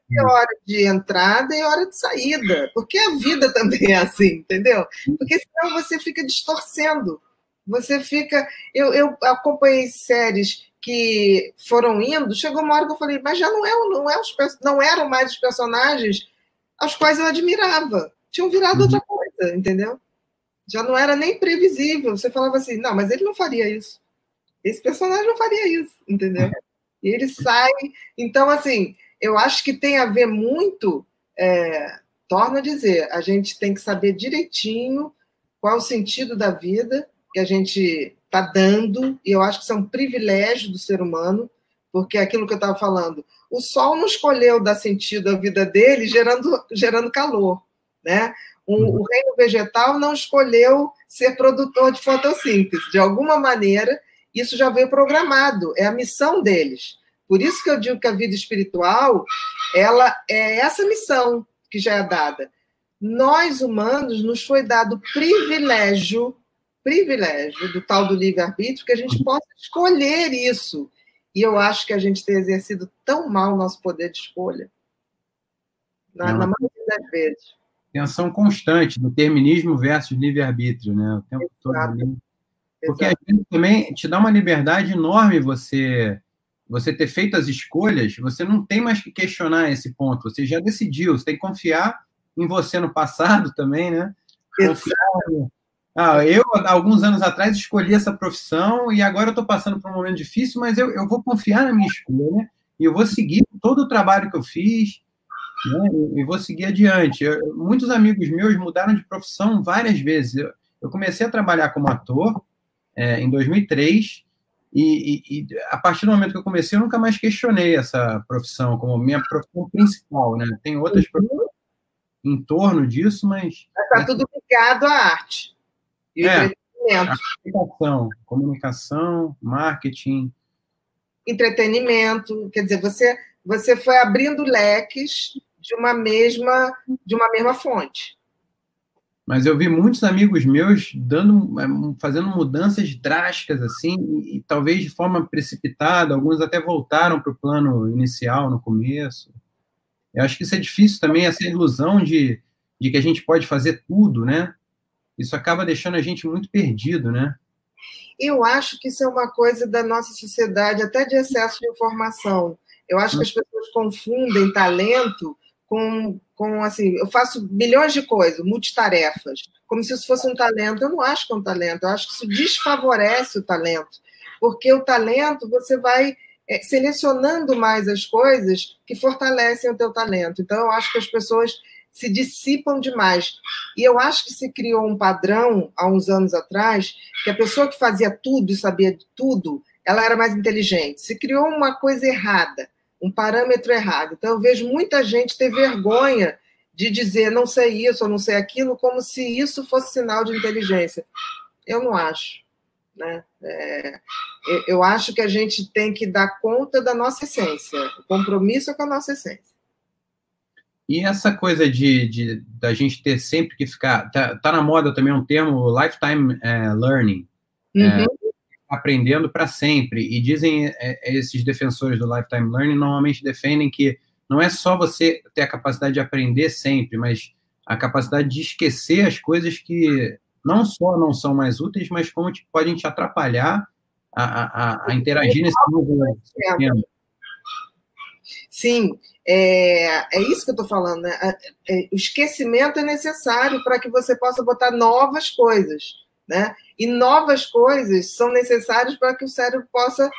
Tem hora de entrada e hora de saída, porque a vida também é assim, entendeu? Porque senão você fica distorcendo. Você fica. Eu, eu acompanhei séries que foram indo, chegou uma hora que eu falei, mas já não, é, não, é os, não eram mais os personagens aos quais eu admirava. Tinham virado uhum. outra coisa, entendeu? Já não era nem previsível. Você falava assim, não, mas ele não faria isso. Esse personagem não faria isso, entendeu? E ele sai. Então, assim, eu acho que tem a ver muito. É, torna a dizer, a gente tem que saber direitinho qual o sentido da vida que a gente está dando, e eu acho que isso é um privilégio do ser humano, porque é aquilo que eu estava falando, o sol não escolheu dar sentido à vida dele gerando, gerando calor, né? O, uhum. o reino vegetal não escolheu ser produtor de fotossíntese. De alguma maneira, isso já veio programado, é a missão deles. Por isso que eu digo que a vida espiritual, ela é essa missão que já é dada. Nós humanos nos foi dado privilégio privilégio do tal do livre-arbítrio que a gente possa escolher isso. E eu acho que a gente tem exercido tão mal o nosso poder de escolha. Na, na maioria das vezes. Tensão constante, determinismo versus livre-arbítrio, né? O tempo Exato. todo. Porque Exato. a gente também te dá uma liberdade enorme você você ter feito as escolhas, você não tem mais que questionar esse ponto, você já decidiu, você tem que confiar em você no passado também, né? Confiar ah, eu, alguns anos atrás, escolhi essa profissão e agora eu estou passando por um momento difícil, mas eu, eu vou confiar na minha escolha né? e eu vou seguir todo o trabalho que eu fiz né? e vou seguir adiante. Eu, muitos amigos meus mudaram de profissão várias vezes. Eu, eu comecei a trabalhar como ator é, em 2003 e, e, e, a partir do momento que eu comecei, eu nunca mais questionei essa profissão como minha profissão principal. Né? Tem outras uhum. profissões em torno disso, mas... Está tudo ligado à arte. E é, entretenimento. Comunicação, marketing. Entretenimento. Quer dizer, você, você foi abrindo leques de uma mesma, de uma mesma fonte. Mas eu vi muitos amigos meus dando, fazendo mudanças drásticas assim, e, e talvez de forma precipitada, alguns até voltaram para o plano inicial no começo. Eu acho que isso é difícil também, essa ilusão de, de que a gente pode fazer tudo, né? Isso acaba deixando a gente muito perdido, né? Eu acho que isso é uma coisa da nossa sociedade, até de excesso de informação. Eu acho que as pessoas confundem talento com, com assim, eu faço milhões de coisas, multitarefas, como se isso fosse um talento. Eu não acho que é um talento, eu acho que isso desfavorece o talento, porque o talento você vai é, selecionando mais as coisas que fortalecem o teu talento. Então, eu acho que as pessoas se dissipam demais. E eu acho que se criou um padrão há uns anos atrás que a pessoa que fazia tudo e sabia de tudo, ela era mais inteligente. Se criou uma coisa errada, um parâmetro errado. Então eu vejo muita gente ter vergonha de dizer não sei isso ou não sei aquilo, como se isso fosse sinal de inteligência. Eu não acho. Né? É, eu acho que a gente tem que dar conta da nossa essência. O compromisso é com a nossa essência. E essa coisa de, de da gente ter sempre que ficar. Tá, tá na moda também um termo lifetime é, learning. É, uhum. É, aprendendo para sempre. E dizem é, esses defensores do lifetime learning normalmente defendem que não é só você ter a capacidade de aprender sempre, mas a capacidade de esquecer as coisas que não só não são mais úteis, mas como te, podem te atrapalhar a, a, a interagir nesse novo sistema. Sim, é, é isso que eu estou falando. Né? É, o esquecimento é necessário para que você possa botar novas coisas. Né? E novas coisas são necessárias para que o cérebro possa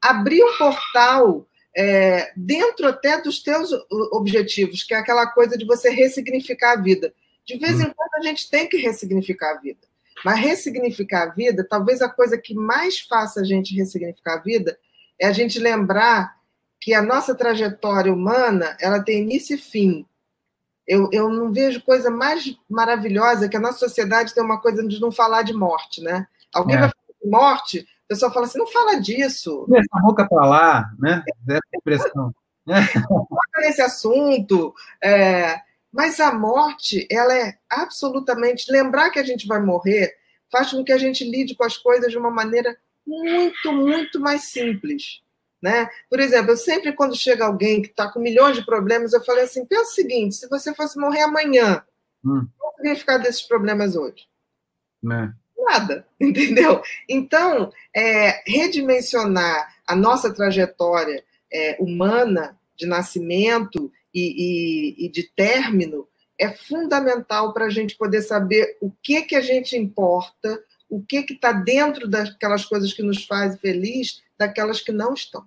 abrir um portal é, dentro até dos teus objetivos, que é aquela coisa de você ressignificar a vida. De vez em hum. quando a gente tem que ressignificar a vida. Mas ressignificar a vida, talvez a coisa que mais faça a gente ressignificar a vida é a gente lembrar que a nossa trajetória humana ela tem início e fim. Eu, eu não vejo coisa mais maravilhosa que a nossa sociedade tem uma coisa de não falar de morte, né? Alguém é. vai falar de morte, o pessoal fala assim, não fala disso. Essa boca para lá, né? Essa expressão. não toca nesse assunto. É, mas a morte, ela é absolutamente. Lembrar que a gente vai morrer faz com que a gente lide com as coisas de uma maneira muito, muito mais simples. Né? Por exemplo, eu sempre, quando chega alguém que está com milhões de problemas, eu falei assim: pensa o seguinte, se você fosse morrer amanhã, hum. qual o significado desses problemas hoje? Né? Nada, entendeu? Então, é, redimensionar a nossa trajetória é, humana de nascimento e, e, e de término é fundamental para a gente poder saber o que que a gente importa, o que que está dentro daquelas coisas que nos fazem feliz, daquelas que não estão.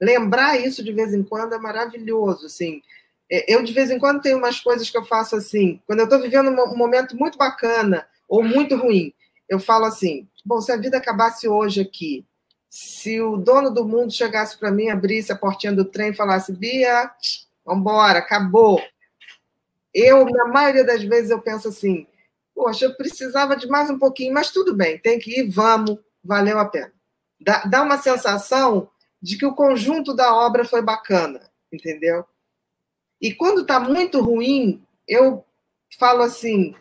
Lembrar isso de vez em quando é maravilhoso, assim. É, eu de vez em quando tenho umas coisas que eu faço assim, quando eu estou vivendo um momento muito bacana ou muito ruim, eu falo assim: bom, se a vida acabasse hoje aqui, se o dono do mundo chegasse para mim, abrisse a portinha do trem e falasse, Bia, embora, acabou. Eu, na maioria das vezes, eu penso assim, poxa, eu precisava de mais um pouquinho, mas tudo bem, tem que ir, vamos, valeu a pena. Dá, dá uma sensação de que o conjunto da obra foi bacana, entendeu? E quando está muito ruim, eu falo assim,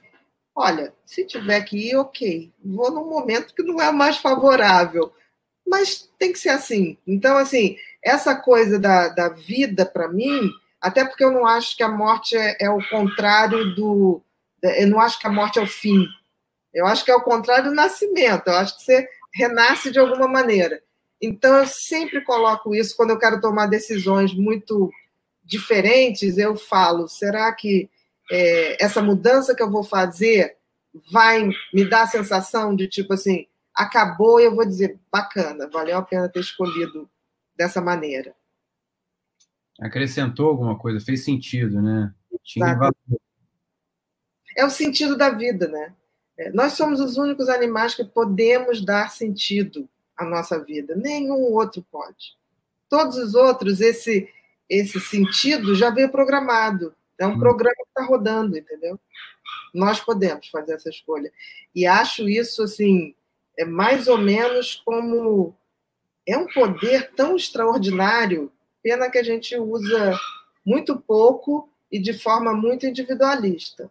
olha, se tiver que ir, ok, vou num momento que não é mais favorável, mas tem que ser assim. Então, assim, essa coisa da, da vida, para mim, até porque eu não acho que a morte é, é, o contrário do. Eu não acho que a morte é o fim. Eu acho que é o contrário do nascimento. Eu acho que você renasce de alguma maneira. Então, eu sempre coloco isso quando eu quero tomar decisões muito diferentes. Eu falo: será que é, essa mudança que eu vou fazer vai me dar a sensação de tipo assim, acabou e eu vou dizer, bacana, valeu a pena ter escolhido dessa maneira acrescentou alguma coisa, fez sentido, né? Tinha valor. É o sentido da vida, né? É, nós somos os únicos animais que podemos dar sentido à nossa vida. Nenhum outro pode. Todos os outros, esse, esse sentido já veio programado. É um hum. programa que está rodando, entendeu? Nós podemos fazer essa escolha. E acho isso, assim, é mais ou menos como. É um poder tão extraordinário Pena que a gente usa muito pouco e de forma muito individualista.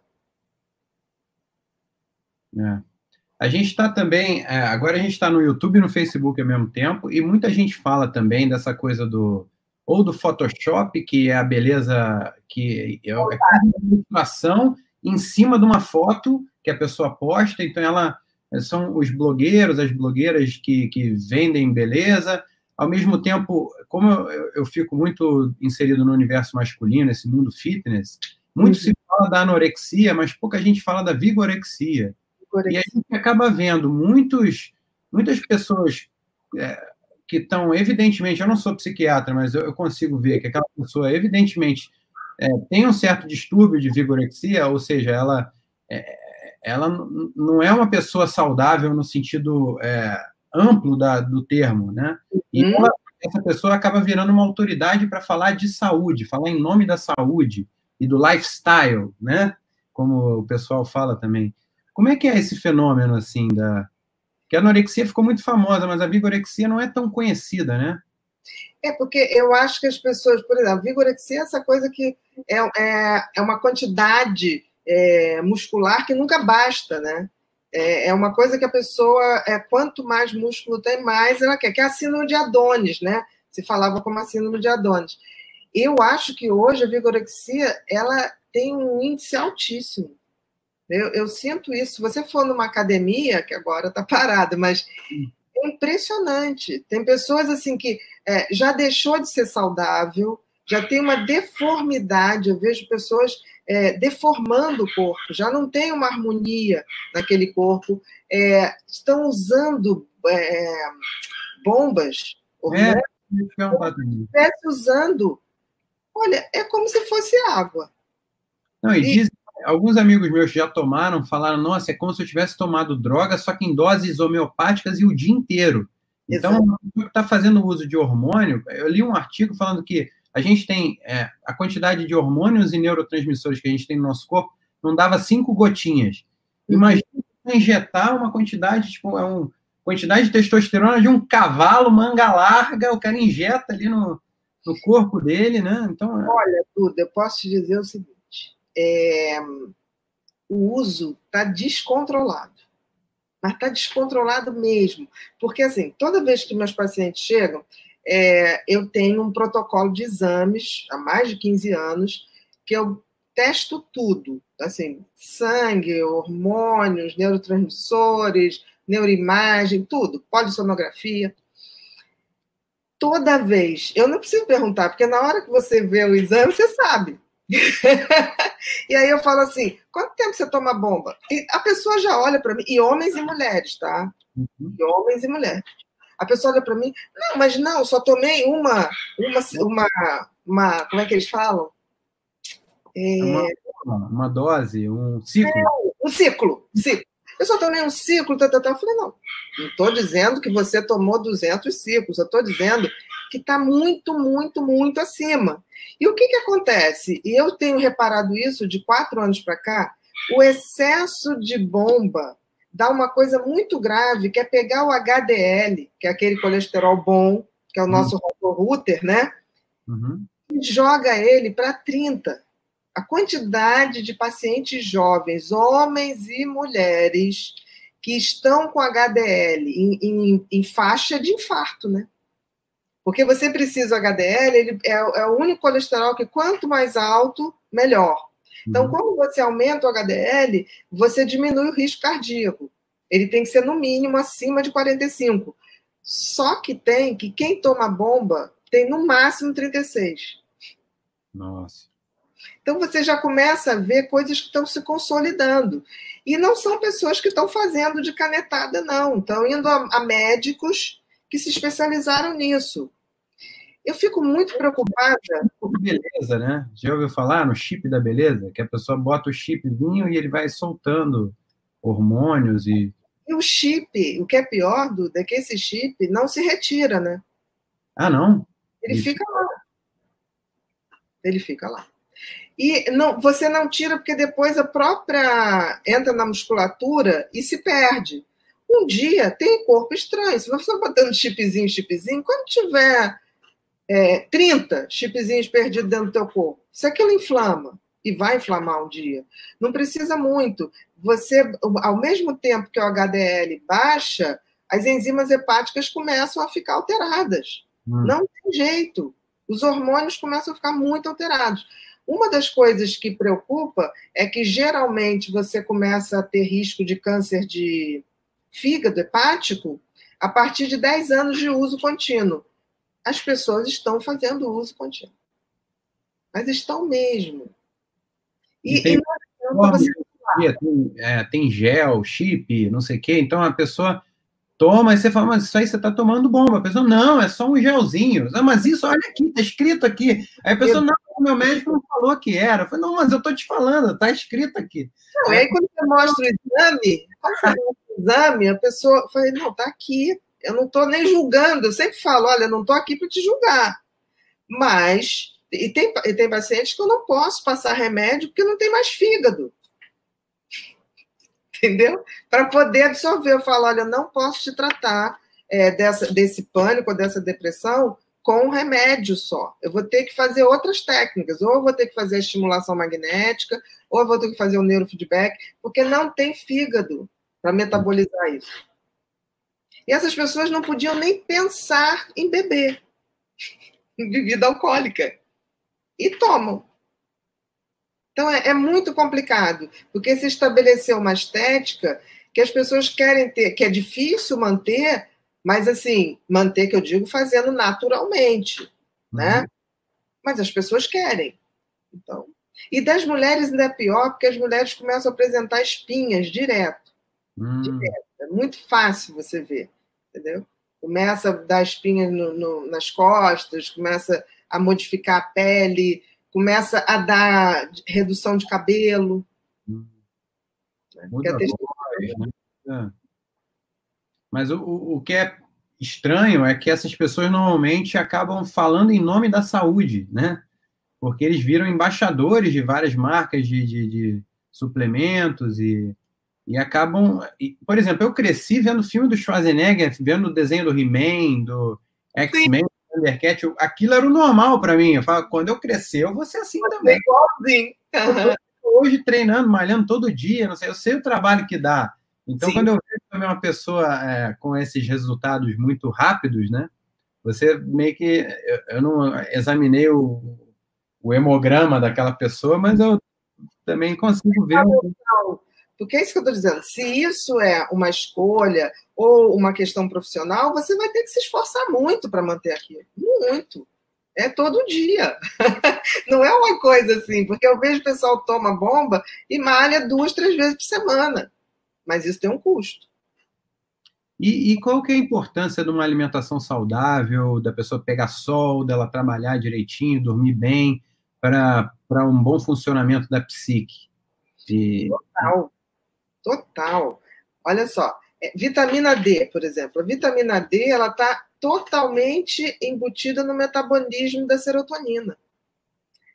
É. A gente está também, é, agora a gente está no YouTube e no Facebook ao mesmo tempo, e muita gente fala também dessa coisa do, ou do Photoshop, que é a beleza, que é, é a ilustração em cima de uma foto que a pessoa posta, então ela são os blogueiros, as blogueiras que, que vendem beleza, ao mesmo tempo, como eu, eu, fico muito inserido no universo masculino, esse mundo fitness, muito uhum. se fala da anorexia, mas pouca gente fala da vigorexia. E a gente acaba vendo muitos, muitas pessoas é, que estão, evidentemente, eu não sou psiquiatra, mas eu, eu consigo ver que aquela pessoa, evidentemente, é, tem um certo distúrbio de vigorexia, ou seja, ela, é, ela não é uma pessoa saudável no sentido é, amplo da, do termo, né? E uhum. ela, essa pessoa acaba virando uma autoridade para falar de saúde, falar em nome da saúde e do lifestyle, né? Como o pessoal fala também. Como é que é esse fenômeno, assim, da... Que a anorexia ficou muito famosa, mas a vigorexia não é tão conhecida, né? É porque eu acho que as pessoas, por exemplo, vigorexia é essa coisa que é, é, é uma quantidade é, muscular que nunca basta, né? É, é uma coisa que a pessoa, é, quanto mais músculo tem, mais ela quer, que é a síndrome de Adonis, né? Se falava como a síndrome de Adonis. Eu acho que hoje a vigorexia ela tem um índice altíssimo. Eu, eu, sinto isso. Se você for numa academia, que agora está parada, mas é impressionante. Tem pessoas assim que é, já deixou de ser saudável, já tem uma deformidade. Eu vejo pessoas é, deformando o corpo, já não tem uma harmonia naquele corpo, é, estão usando é, bombas, é, estivesse usando. Olha, é como se fosse água. Não, e, e dizem, alguns amigos meus já tomaram, falaram, nossa, é como se eu tivesse tomado droga, só que em doses homeopáticas e o dia inteiro. Então, está fazendo uso de hormônio, eu li um artigo falando que a gente tem é, a quantidade de hormônios e neurotransmissores que a gente tem no nosso corpo, não dava cinco gotinhas. Uhum. Imagina injetar uma quantidade, tipo, é uma quantidade de testosterona de um cavalo, manga larga, o cara injeta ali no, no corpo dele, né? Então, é... Olha, Duda, eu posso te dizer o seguinte: é, o uso está descontrolado. Mas está descontrolado mesmo. Porque, assim, toda vez que meus pacientes chegam, é, eu tenho um protocolo de exames há mais de 15 anos que eu testo tudo, assim, sangue, hormônios, neurotransmissores, neuroimagem, tudo, polissonografia. Toda vez, eu não preciso perguntar, porque na hora que você vê o exame, você sabe. e aí eu falo assim: quanto tempo você toma bomba? E a pessoa já olha para mim, e homens e mulheres, tá? Uhum. E homens e mulheres. A pessoa olha para mim, não, mas não, só tomei uma, uma, uma, uma como é que eles falam? É... Uma, uma, dose, um ciclo. É, um ciclo, um ciclo. Eu só tomei um ciclo, tá, tá, tá. Eu falei, não, não estou dizendo que você tomou 200 ciclos, eu estou dizendo que está muito, muito, muito acima. E o que, que acontece? E eu tenho reparado isso de quatro anos para cá, o excesso de bomba dá uma coisa muito grave, que é pegar o HDL, que é aquele colesterol bom, que é o nosso uhum. router, né? Uhum. E joga ele para 30. A quantidade de pacientes jovens, homens e mulheres, que estão com HDL em, em, em faixa de infarto, né? Porque você precisa, o HDL, ele é, é, o único colesterol que quanto mais alto, melhor. Então, uhum. quando você aumenta o HDL, você diminui o risco cardíaco. Ele tem que ser, no mínimo, acima de 45. Só que tem que quem toma bomba tem, no máximo, 36. Nossa. Então, você já começa a ver coisas que estão se consolidando. E não são pessoas que estão fazendo de canetada, não. Estão indo a, a médicos que se especializaram nisso. Eu fico muito preocupada. Beleza, né? Já ouviu falar no chip da beleza? Que a pessoa bota o chipzinho e ele vai soltando hormônios e. E o chip, o que é pior, Duda, é que esse chip não se retira, né? Ah, não? Ele Isso. fica lá. Ele fica lá. E não, você não tira porque depois a própria entra na musculatura e se perde. Um dia tem corpo estranho. Se você for botando chipzinho, chipzinho, quando tiver é, 30 chipzinhos perdidos dentro do teu corpo, se aquilo inflama, e vai inflamar um dia, não precisa muito. Você, ao mesmo tempo que o HDL baixa, as enzimas hepáticas começam a ficar alteradas. Hum. Não tem jeito. Os hormônios começam a ficar muito alterados. Uma das coisas que preocupa é que geralmente você começa a ter risco de câncer de fígado hepático a partir de 10 anos de uso contínuo. As pessoas estão fazendo uso contínuo. Mas estão mesmo. E, e tem, e você... tem, é, tem gel, chip, não sei o quê. Então a pessoa toma e você fala, mas isso aí você está tomando bomba. A pessoa, não, é só um gelzinho. Ah, mas isso, olha aqui, está escrito aqui. Aí a pessoa, não, o meu médico não falou que era. Eu falei, não, mas eu estou te falando, está escrito aqui. Não, e aí quando você mostra o exame, exame, a pessoa fala, não, está aqui. Eu não estou nem julgando. Eu sempre falo, olha, não estou aqui para te julgar. Mas, e tem, e tem pacientes que eu não posso passar remédio porque não tem mais fígado entendeu? Para poder absorver. Eu falo, olha, eu não posso te tratar é, dessa, desse pânico, dessa depressão com um remédio só. Eu vou ter que fazer outras técnicas, ou eu vou ter que fazer a estimulação magnética, ou eu vou ter que fazer o neurofeedback, porque não tem fígado para metabolizar isso. E essas pessoas não podiam nem pensar em beber em bebida alcoólica. E tomam. Então é, é, muito complicado, porque se estabeleceu uma estética que as pessoas querem ter, que é difícil manter, mas assim, manter que eu digo fazendo naturalmente, né? Uhum. Mas as pessoas querem. Então, e das mulheres ainda é pior, porque as mulheres começam a apresentar espinhas direto. Hum. É muito fácil você ver, entendeu? Começa a dar espinhas no, no, nas costas, começa a modificar a pele, começa a dar redução de cabelo. Hum. Né? É voz, né? é. Mas o, o que é estranho é que essas pessoas normalmente acabam falando em nome da saúde, né? Porque eles viram embaixadores de várias marcas de, de, de suplementos e, e acabam. E, por exemplo, eu cresci vendo o filme do Schwarzenegger, vendo o desenho do He-Man, do X-Men, Thundercat, aquilo era o normal para mim. Eu falo, quando eu crescer, eu vou ser assim também. Igualzinho. Hoje treinando, malhando todo dia, não sei, eu sei o trabalho que dá. Então, Sim. quando eu vejo também uma pessoa é, com esses resultados muito rápidos, né? Você meio que. Eu, eu não examinei o, o, hemograma daquela pessoa, mas eu também consigo ver. Porque é isso que eu estou dizendo. Se isso é uma escolha ou uma questão profissional, você vai ter que se esforçar muito para manter aquilo. Muito. É todo dia. Não é uma coisa assim, porque eu vejo o pessoal toma bomba e malha duas, três vezes por semana mas isso tem um custo. E, e, qual que é a importância de uma alimentação saudável, da pessoa pegar sol, dela trabalhar direitinho, dormir bem, para um bom funcionamento da psique? E... Total, total. Olha só, é, vitamina D, por exemplo. A vitamina D ela está totalmente embutida no metabolismo da serotonina,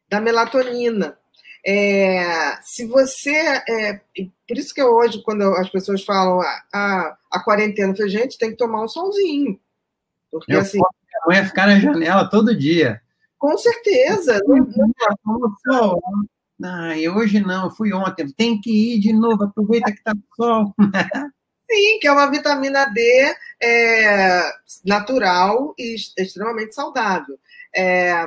da melatonina. É, se você. É, por isso que hoje, quando as pessoas falam a, ah, a, a quarentena, eu falo, gente, tem que tomar um solzinho. Porque eu assim. Minha mãe ficar na janela todo dia. Com certeza. Sol. Ah, hoje não, fui ontem. Tem que ir de novo, aproveita que está no sol. Sim, que é uma vitamina D é, natural e extremamente saudável. É,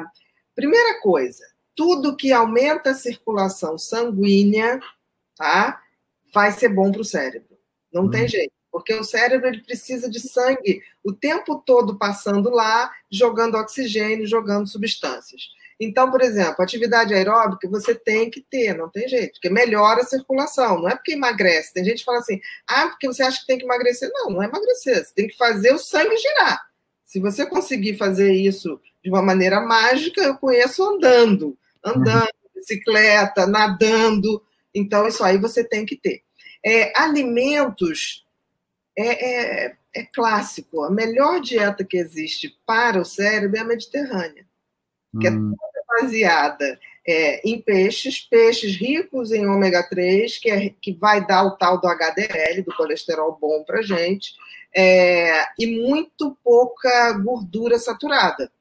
primeira coisa, tudo que aumenta a circulação sanguínea, tá? Vai ser bom para o cérebro. Não tem uhum. jeito. Porque o cérebro ele precisa de sangue o tempo todo passando lá, jogando oxigênio, jogando substâncias. Então, por exemplo, atividade aeróbica você tem que ter, não tem jeito, porque melhora a circulação, não é porque emagrece. Tem gente que fala assim, ah, porque você acha que tem que emagrecer. Não, não é emagrecer, você tem que fazer o sangue girar. Se você conseguir fazer isso de uma maneira mágica, eu conheço andando andando, bicicleta, nadando. Então, isso aí você tem que ter. É, alimentos é, é, é, clássico. A melhor dieta que existe para o cérebro é a mediterrânea, que é hum. É baseada é, em peixes, peixes ricos em ômega 3, que, é, que vai dar o tal do HDL, do colesterol bom para gente, é, e muito pouca gordura saturada.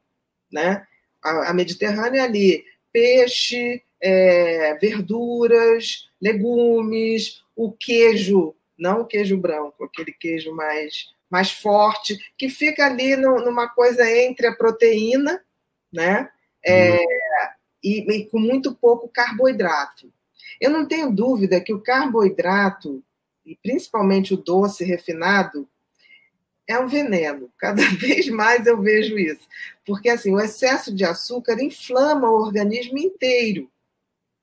Né? A, a Mediterrânea ali peixe, é, verduras, legumes, o queijo, não o queijo branco, aquele queijo mais, mais forte, que fica ali no, numa coisa entre a proteína, né? É, uhum. e, e com muito pouco carboidrato. Eu não tenho dúvida que o carboidrato, e principalmente o doce refinado, é um veneno. Cada vez mais eu vejo isso. Porque assim, o excesso de açúcar inflama o organismo inteiro.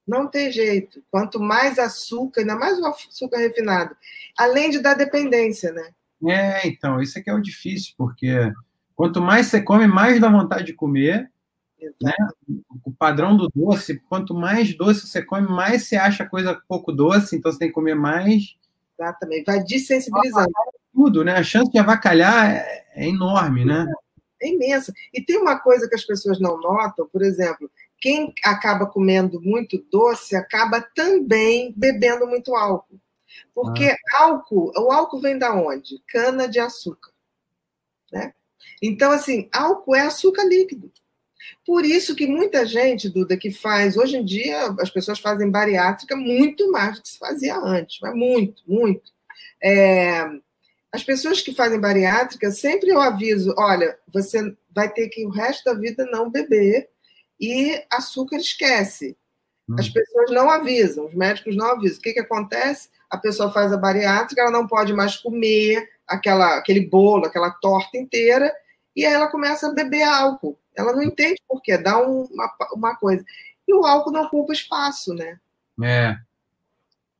Não tem jeito. Quanto mais açúcar, ainda mais o açúcar refinado, além de dar dependência, né? É, então, isso aqui é o difícil, porque quanto mais você come, mais dá vontade de comer. Né? O padrão do doce, quanto mais doce você come, mais você acha coisa pouco doce, então você tem que comer mais. Exatamente, vai desensibilizando tudo, né? A chance de avacalhar é, é enorme, né? É imensa. E tem uma coisa que as pessoas não notam, por exemplo, quem acaba comendo muito doce acaba também bebendo muito álcool. Porque ah. álcool, o álcool vem da onde? Cana de açúcar. Né? Então, assim, álcool é açúcar líquido. Por isso que muita gente, Duda, que faz, hoje em dia, as pessoas fazem bariátrica muito mais do que se fazia antes, mas muito, muito. É, as pessoas que fazem bariátrica, sempre eu aviso: olha, você vai ter que o resto da vida não beber e açúcar esquece. Hum. As pessoas não avisam, os médicos não avisam. O que, que acontece? A pessoa faz a bariátrica, ela não pode mais comer aquela, aquele bolo, aquela torta inteira, e aí ela começa a beber álcool. Ela não entende por quê, dá um, uma, uma coisa. E o álcool não ocupa espaço, né? É.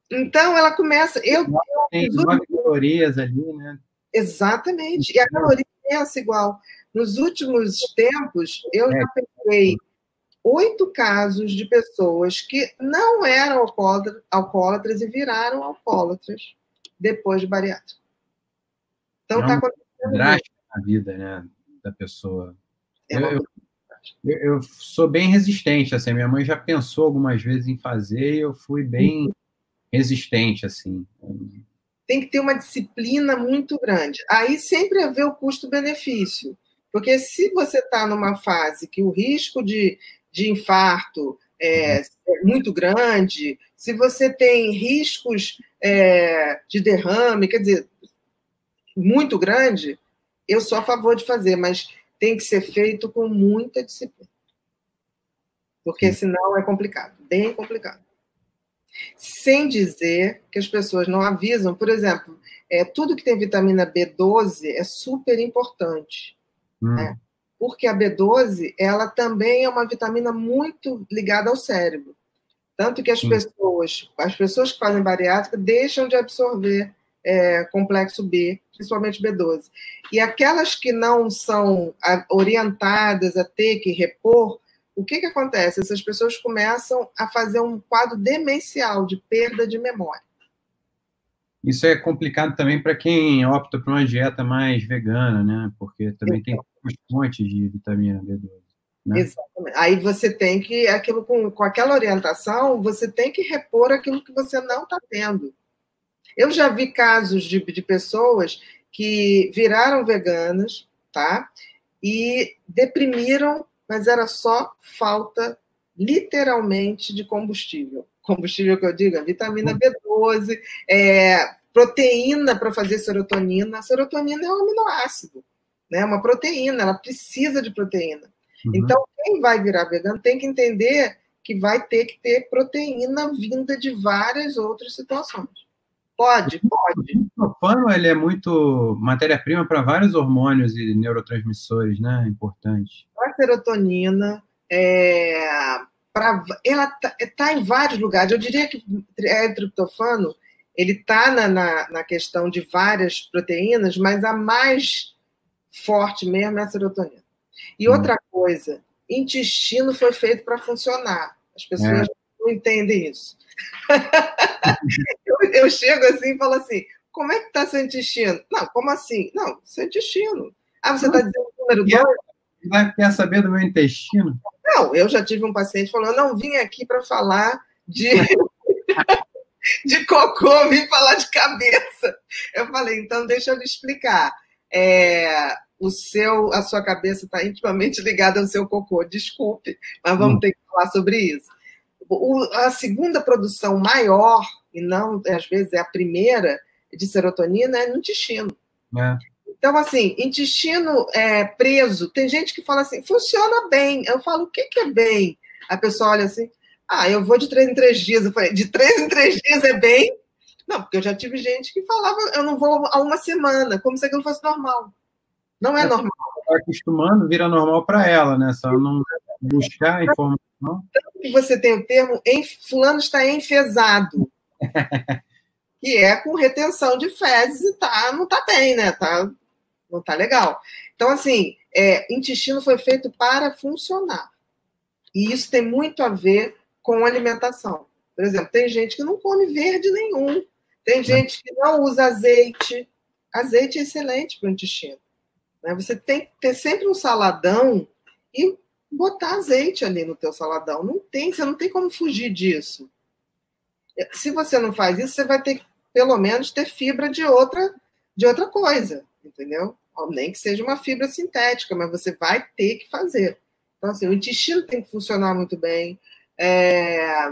Então ela começa. Eu, tem nove calorias ali, né? Exatamente. E a caloria pensa igual. Nos últimos tempos, eu já é. peguei oito casos de pessoas que não eram alcoólatras e viraram alcoólatras depois de bariátrica. Então está acontecendo. Drástica na vida né, da pessoa. É eu, eu, eu, sou bem resistente, assim. Minha mãe já pensou algumas vezes em fazer e eu fui bem resistente, assim. Tem que ter uma disciplina muito grande. Aí sempre haver o custo-benefício. Porque se você está numa fase que o risco de, de infarto é, é, muito grande, se você tem riscos é, de derrame, quer dizer, muito grande, eu sou a favor de fazer, mas tem que ser feito com muita disciplina. Porque senão é complicado, bem complicado. Sem dizer que as pessoas não avisam, por exemplo, é, tudo que tem vitamina B12 é super importante. Hum. Né? Porque a B12, ela também é uma vitamina muito ligada ao cérebro. Tanto que as hum. pessoas, as pessoas que fazem bariátrica deixam de absorver é, complexo B, principalmente B12. E aquelas que não são orientadas a ter que repor, o que, que acontece? Essas pessoas começam a fazer um quadro demencial de perda de memória. Isso é complicado também para quem opta por uma dieta mais vegana, né? Porque também tem fontes de vitamina B12. Né? Exatamente. Aí você tem que, aquilo com, com aquela orientação, você tem que repor aquilo que você não está tendo. Eu já vi casos de, de pessoas que viraram veganas, tá? E deprimiram, mas era só falta, literalmente, de combustível. Combustível que eu digo, vitamina B12, é, proteína para fazer serotonina. A serotonina é um aminoácido, né? Uma proteína, ela precisa de proteína. Uhum. Então, quem vai virar vegano tem que entender que vai ter que ter proteína vinda de várias outras situações. Pode, pode. O triptofano ele é muito matéria-prima para vários hormônios e neurotransmissores, né? Importante. A serotonina, é, pra, ela está tá em vários lugares. Eu diria que o triptofano ele está na, na, na, questão de várias proteínas, mas a mais forte mesmo é a serotonina. E hum. outra coisa, intestino foi feito para funcionar. As pessoas é. não entendem isso. eu, chego assim e falo assim: como é que está seu intestino? Não, como assim? Não, seu intestino. Ah, você está dizendo o número 2? Vai quer saber do meu intestino? Não, eu já tive um paciente falando: não, vim aqui para falar de. de cocô, vim falar de cabeça. Eu falei, então deixa eu lhe explicar. É, o seu, a sua cabeça está intimamente ligada ao seu cocô. Desculpe, mas vamos hum. ter que falar sobre isso o, a segunda produção maior, e não, às vezes, é a primeira de serotonina, é no intestino. É. Então, assim, intestino é, preso, tem gente que fala assim, funciona bem. Eu falo, o que, que é bem? A pessoa olha assim, ah, eu vou de três em três dias. Eu falei, de três em três dias é bem? Não, porque eu já tive gente que falava, eu não vou há uma semana, como se aquilo fosse normal. Não é, é normal. Está acostumando, vira normal para ela, né? Só não buscar informação tanto que você tem o termo fulano está enfesado. que é com retenção de fezes e tá, não está bem, né? Tá, não está legal. Então, assim, é, intestino foi feito para funcionar. E isso tem muito a ver com alimentação. Por exemplo, tem gente que não come verde nenhum. Tem gente que não usa azeite. Azeite é excelente para o intestino. Né? Você tem que ter sempre um saladão e botar azeite ali no teu saladão. Não tem, você não tem como fugir disso. Se você não faz isso, você vai ter que, pelo menos, ter fibra de outra, de outra coisa, entendeu? Nem que seja uma fibra sintética, mas você vai ter que fazer. Então, assim, o intestino tem que funcionar muito bem. É...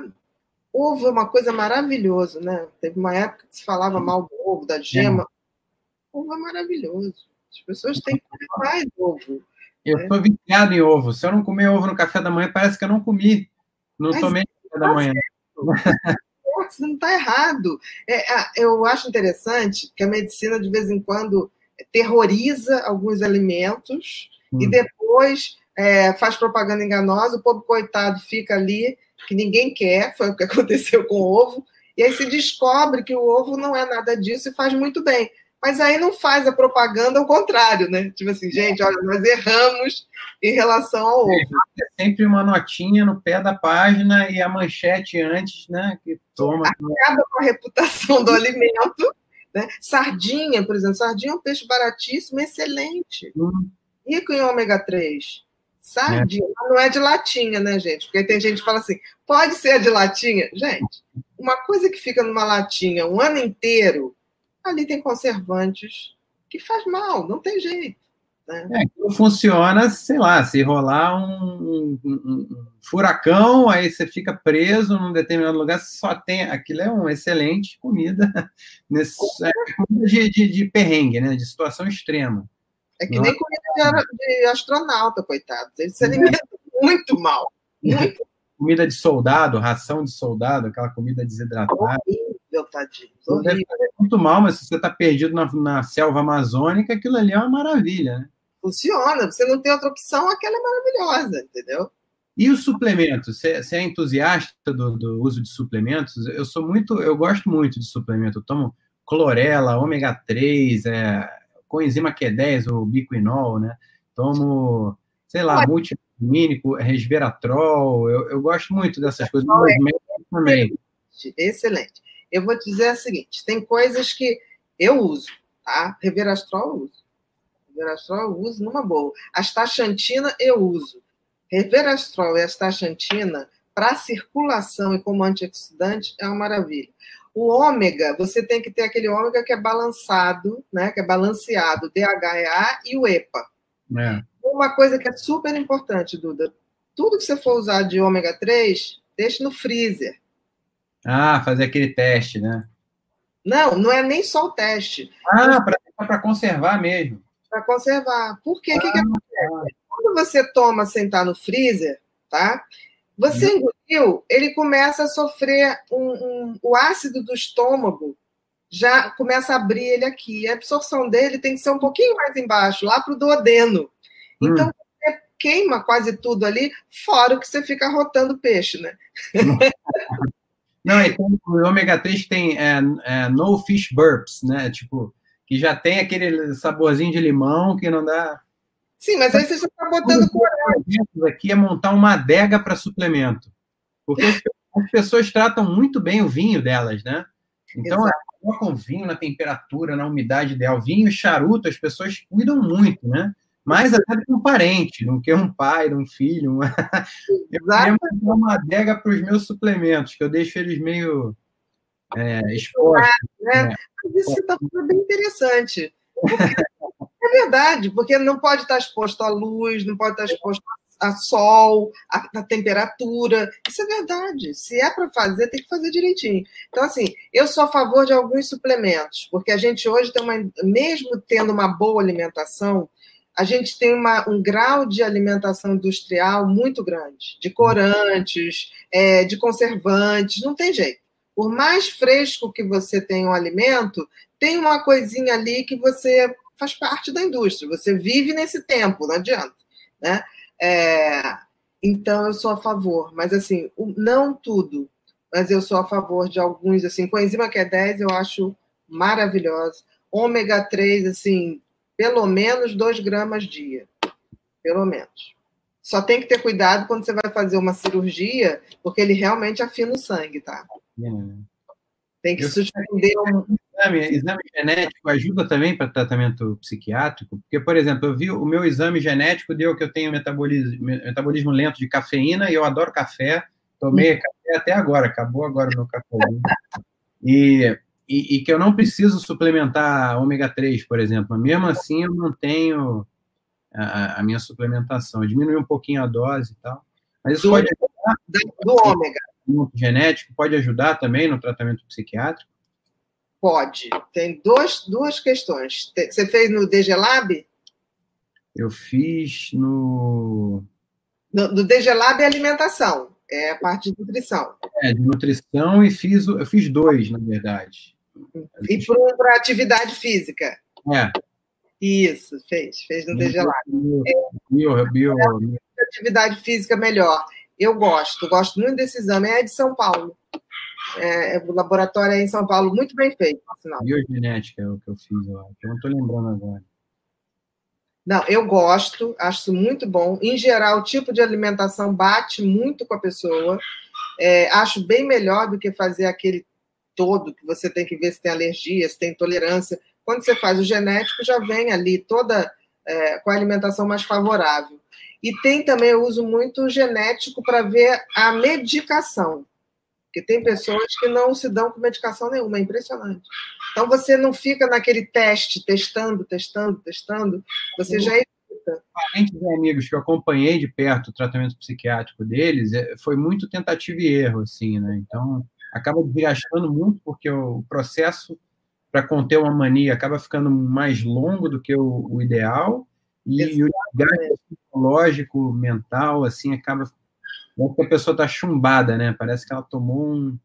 Ovo é uma coisa maravilhosa, né? Teve uma época que se falava mal do ovo, da gema. É. Ovo é maravilhoso. As pessoas têm que comer mais ovo. Eu estou viciado em ovo. Se eu não comer ovo no café da manhã, parece que eu não comi. Não Mas tomei da manhã. Você não está errado. É, eu acho interessante que a medicina, de vez em quando, terroriza alguns alimentos hum. e depois é, faz propaganda enganosa, o povo coitado fica ali, que ninguém quer, foi o que aconteceu com o ovo, e aí se descobre que o ovo não é nada disso e faz muito bem. Mas aí não faz a propaganda ao contrário, né? Tipo assim, gente, olha, nós erramos em relação ao ovo. É sempre uma notinha no pé da página e a manchete antes, né? Que toma. Acaba com a reputação do alimento. Né? Sardinha, por exemplo, sardinha é um peixe baratíssimo, excelente. Hum. Rico em ômega 3. Sardinha, é. não é de latinha, né, gente? Porque tem gente que fala assim, pode ser de latinha. Gente, uma coisa que fica numa latinha um ano inteiro, ali tem conservantes que faz mal, não tem jeito. Né? É, funciona, sei lá, se rolar um, um, um, furacão, aí você fica preso num determinado lugar, só tem. Aquilo é uma excelente comida, nesse, é, de, de, de perrengue, né? De situação extrema. É que Não. nem é comida de, de astronauta, coitado. Eles se alimentam muito mal. Muito. Comida de soldado, ração de soldado, aquela comida desidratada. Horrível, tadinho. Horrível. muito mal, mas se você está perdido na, na, selva amazônica, aquilo ali é uma maravilha, né? Funciona. Você não tem outra opção, aquela é maravilhosa, entendeu? E os suplementos? Você, você é entusiasta do, do, uso de suplementos? Eu sou muito, eu gosto muito de suplemento. Eu tomo clorela, ômega 3, é, coenzima Q10 ou biquinol, né? Tomo, sei lá, multivitamínico, resveratrol. Eu, eu gosto muito dessas coisas. É também. Excelente. Eu vou te dizer o seguinte: tem coisas que eu uso, tá? Reverastrol eu uso. Reverastrol eu uso numa boa. Astaxantina eu uso. Reverastrol e astaxantina para circulação e como antioxidante é uma maravilha. O ômega, você tem que ter aquele ômega que é balançado, né? Que é balanceado, DHA e o EPA. É. Uma coisa que é super importante, Duda, tudo que você for usar de ômega 3, deixe no freezer. Ah, fazer aquele teste, né? Não, não é nem só o teste. Ah, para conservar mesmo. Para conservar. Por quê? O ah, que, que acontece? Quando você toma sem estar no freezer, tá? Você uhum. engoliu, ele começa a sofrer um, um, o ácido do estômago, já começa a abrir ele aqui. A absorção dele tem que ser um pouquinho mais embaixo, lá para o duodeno. Então, hum. você queima quase tudo ali, fora o que você fica rotando peixe, né? Não, então, o ômega 3 tem é, é, no fish burps, né? Tipo, que já tem aquele saborzinho de limão que não dá. Sim, mas aí você já está botando coragem. Aqui é montar uma adega para suplemento. Porque as pessoas tratam muito bem o vinho delas, né? Então, colocam vinho na temperatura, na umidade ideal. Vinho e charuto, as pessoas cuidam muito, né? Mais até do que um parente, não que um pai, um filho. Uma... Eu queria uma adega para os meus suplementos, que eu deixo eles meio é, expostos. Né? né? Mas isso está bem interessante. É verdade, porque não pode estar exposto à luz, não pode estar exposto a sol, a, a temperatura. Isso é verdade. Se é para fazer, tem que fazer direitinho. Então, assim, eu sou a favor de alguns suplementos, porque a gente hoje tem uma, mesmo tendo uma boa alimentação, a gente tem uma, um grau de alimentação industrial muito grande, de corantes, é, de conservantes, não tem jeito. Por mais fresco que você tenha um alimento, tem uma coisinha ali que você faz parte da indústria, você vive nesse tempo, não adianta. Né? É, então, eu sou a favor, mas assim, não tudo, mas eu sou a favor de alguns, assim, coenzima Q10 eu acho maravilhosa, ômega 3, assim, pelo menos 2 gramas dia, pelo menos. Só tem que ter cuidado quando você vai fazer uma cirurgia, porque ele realmente afina o sangue, tá? É. Tem que eu suspender um, exame, exame genético ajuda também para tratamento psiquiátrico? Porque, por exemplo, eu vi o meu exame genético deu que eu tenho metabolismo, metabolismo lento de cafeína e eu adoro café. Tomei hum. café até agora, acabou agora o meu café. E, e, e, que eu não preciso suplementar ômega 3, por exemplo. Mesmo assim, eu não tenho a, a minha suplementação. Eu diminui um pouquinho a dose e tal. Mas isso do, pode ajudar. Do ômega. Genético pode ajudar também no tratamento psiquiátrico? Pode. Tem dois, duas questões. Você fez no DGLab? Eu fiz no. No, no DGLab é alimentação. É a parte de nutrição. É, de nutrição e fiz, eu fiz dois, na verdade. E para atividade física. É. Isso, fez, fez no lá. Bio, bio. Atividade física melhor. Eu gosto, gosto muito desse exame. É de São Paulo. É, o laboratório é em São Paulo, muito bem feito, sinal. Biogenética é o que eu fiz, eu Eu não estou lembrando agora. Não, eu gosto, acho muito bom. Em geral, o tipo de alimentação bate muito com a pessoa. É, acho bem melhor do que fazer aquele todo que você tem que ver se tem alergia, se tem intolerância. Quando você faz o genético, já vem ali toda é, com a alimentação mais favorável. E tem também, eu uso muito o genético para ver a medicação. Porque tem pessoas que não se dão com medicação nenhuma, é impressionante. Então você não fica naquele teste, testando, testando, testando, você já evita. Parentes e amigos que eu acompanhei de perto o tratamento psiquiátrico deles, é, foi muito tentativa e erro, assim, né? Então acaba desgastando muito, porque o processo para conter uma mania acaba ficando mais longo do que o, o ideal e, e o desgaste psicológico, mental, assim, acaba que a pessoa está chumbada, né? Parece que ela tomou um,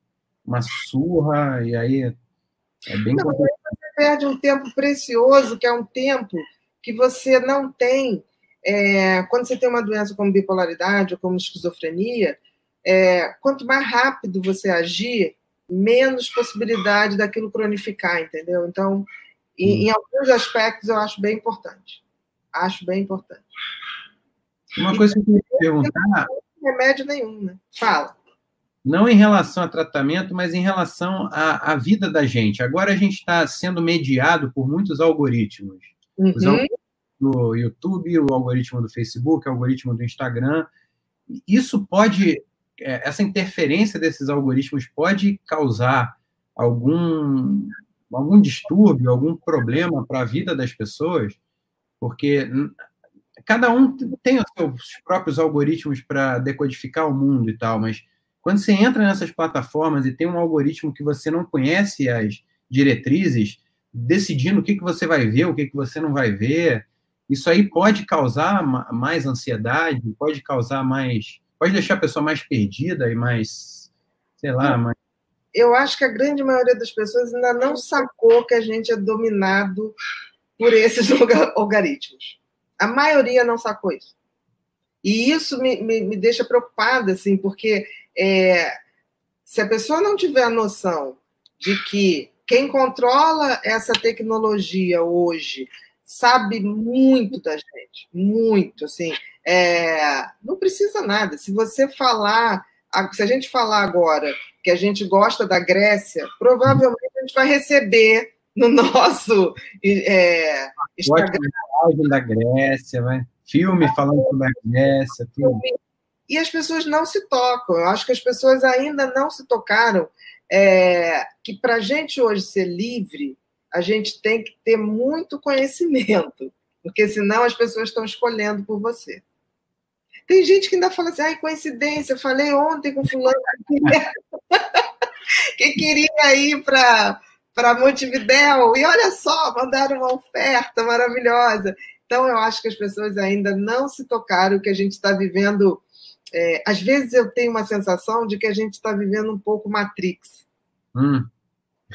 uma surra e aí é bem não, Você perde um tempo precioso, que é um tempo que você não tem é, quando você tem uma doença como bipolaridade ou como esquizofrenia, é, quanto mais rápido você agir, menos possibilidade daquilo cronificar, entendeu? Então, em, em alguns aspectos, eu acho bem importante. Acho bem importante. Uma coisa que eu queria perguntar. Não remédio nenhum, né? Fala. Não em relação a tratamento, mas em relação à, à vida da gente. Agora a gente está sendo mediado por muitos algoritmos. Uhum. Os algoritmos do YouTube, o algoritmo do Facebook, o algoritmo do Instagram. Isso pode essa interferência desses algoritmos pode causar algum, algum distúrbio, algum problema para a vida das pessoas, porque cada um tem os seus próprios algoritmos para decodificar o mundo e tal, mas quando você entra nessas plataformas e tem um algoritmo que você não conhece as diretrizes, decidindo o que, que você vai ver, o que, que você não vai ver, isso aí pode causar mais ansiedade, pode causar mais pode deixar a pessoa mais perdida e mais, sei lá, mais... Eu acho que a grande maioria das pessoas ainda não sacou que a gente é dominado por esses algoritmos. A maioria não sacou isso. E isso me, me, me deixa preocupada, assim, porque é, se a pessoa não tiver a noção de que quem controla essa tecnologia hoje sabe muito da gente, muito, assim, é, não precisa nada. Se você falar, se a gente falar agora que a gente gosta da Grécia, provavelmente a gente vai receber no nosso é, Instagram. da Grécia, vai. filme falando sobre a Grécia, tudo. E as pessoas não se tocam. Eu acho que as pessoas ainda não se tocaram é, que para a gente hoje ser livre, a gente tem que ter muito conhecimento, porque senão as pessoas estão escolhendo por você. Tem gente que ainda fala assim, ai, coincidência, falei ontem com fulano que queria ir para para Montevidéu, e olha só, mandaram uma oferta maravilhosa. Então, eu acho que as pessoas ainda não se tocaram que a gente está vivendo. É, às vezes eu tenho uma sensação de que a gente está vivendo um pouco Matrix. Hum.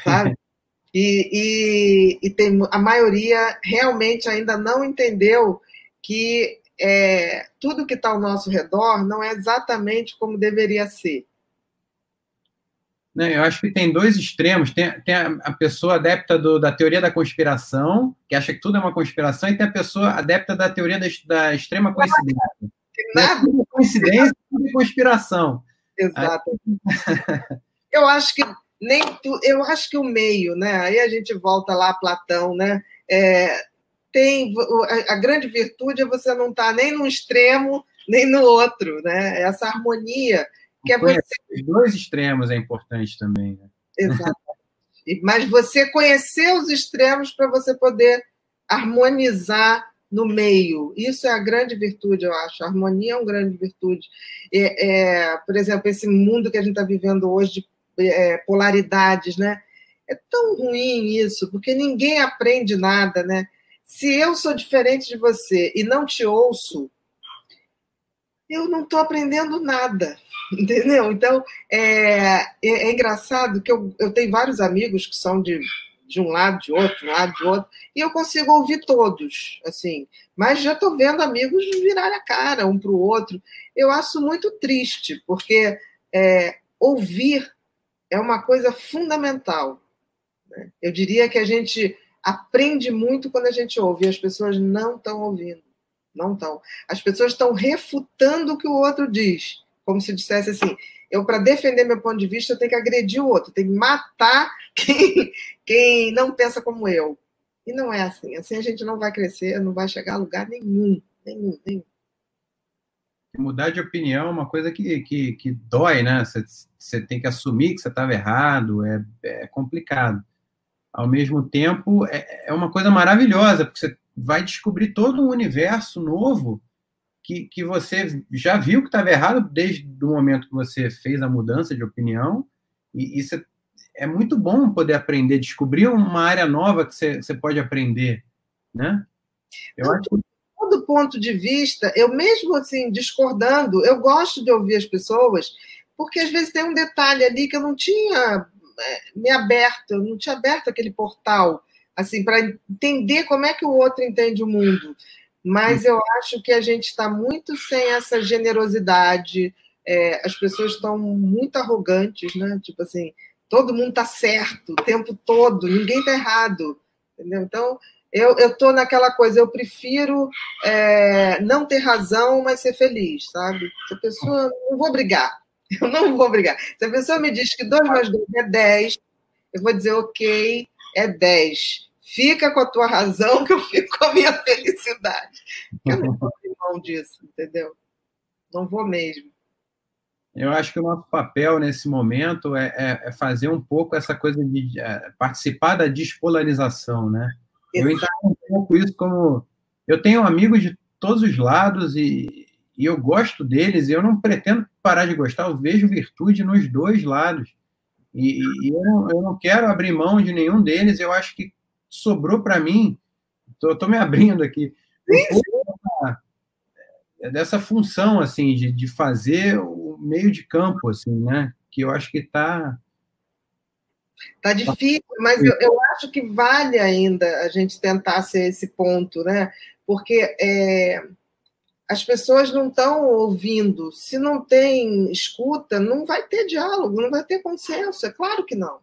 Sabe? E, e, e, tem, a maioria realmente ainda não entendeu que é, tudo que está ao nosso redor não é exatamente como deveria ser. Eu acho que tem dois extremos. Tem, tem a, pessoa adepta do, da teoria da conspiração, que acha que tudo é uma conspiração, e tem a pessoa adepta da teoria da, da extrema coincidência. Nada. Tudo é coincidência, tudo é conspiração. Exato. Aí... Eu acho que nem tu, eu acho que o meio, né? Aí a gente volta lá a Platão, né? É, tem a, grande virtude é você não estar tá nem num extremo nem no outro, né? Essa harmonia que é você. Os dois extremos é importante também. Né? Exato. Mas você conhecer os extremos para você poder harmonizar no meio. Isso é a grande virtude, eu acho. A harmonia é uma grande virtude. É, é, por exemplo, esse mundo que a gente está vivendo hoje de é, polaridades, né? É tão ruim isso, porque ninguém aprende nada, né? Se eu sou diferente de você e não te ouço, eu não estou aprendendo nada, entendeu? Então, é, é, é, engraçado que eu, eu tenho vários amigos que são de, de um lado, de outro, de um lado, de outro, e eu consigo ouvir todos, assim, mas já estou vendo amigos virar a cara um para o outro. Eu acho muito triste, porque é, ouvir é uma coisa fundamental. Né? Eu diria que a gente aprende muito quando a gente ouve, e as pessoas não estão ouvindo. Não estão. As pessoas estão refutando o que o outro diz, como se dissesse assim: eu, para defender meu ponto de vista, eu tenho que agredir o outro, tenho que matar quem, quem não pensa como eu. E não é assim. Assim a gente não vai crescer, não vai chegar a lugar nenhum. Nenhum, nenhum. Mudar de opinião é uma coisa que, que, que dói, né? Você, tem que assumir que você estava errado, é, é complicado. Ao mesmo tempo, é, é uma coisa maravilhosa, porque você vai descobrir todo um universo novo que, que você já viu que estava errado desde o momento que você fez a mudança de opinião. E isso é muito bom poder aprender, descobrir uma área nova que você, você pode aprender, né? Eu acho que todo ponto de vista, eu mesmo assim discordando, eu gosto de ouvir as pessoas, porque às vezes tem um detalhe ali que eu não tinha me aberto, eu não tinha aberto aquele portal assim, para entender como é que o outro entende o mundo. Mas eu acho que a gente está muito sem essa generosidade, é, as pessoas estão muito arrogantes, né? Tipo assim, todo mundo está certo o tempo todo, ninguém está errado, entendeu? Então, eu estou naquela coisa, eu prefiro é, não ter razão, mas ser feliz, sabe? Se a pessoa, não vou brigar, eu não vou brigar. Se a pessoa me diz que 2 mais 2 é 10, eu vou dizer, ok, é 10. Fica com a tua razão, que eu fico com a minha felicidade. Eu não vou abrir mão disso, entendeu? Não vou mesmo. Eu acho que o nosso papel nesse momento é, é, é fazer um pouco essa coisa de é, participar da despolarização, né? Exato. Eu entendo um pouco isso como. Eu tenho amigos de todos os lados e, e eu gosto deles, e eu não pretendo parar de gostar, eu vejo virtude nos dois lados. E, e eu, não, eu, não, quero abrir mão de nenhum deles. Eu acho que sobrou para mim, estou me abrindo aqui, dessa, dessa função assim de, de fazer o meio de campo, assim, né? Que eu acho que está Tá difícil, mas eu, eu, acho que vale ainda a gente tentar ser esse ponto, né? Porque é, as pessoas não estão ouvindo. Se não tem escuta, não vai ter diálogo, não vai ter consenso. É claro que não.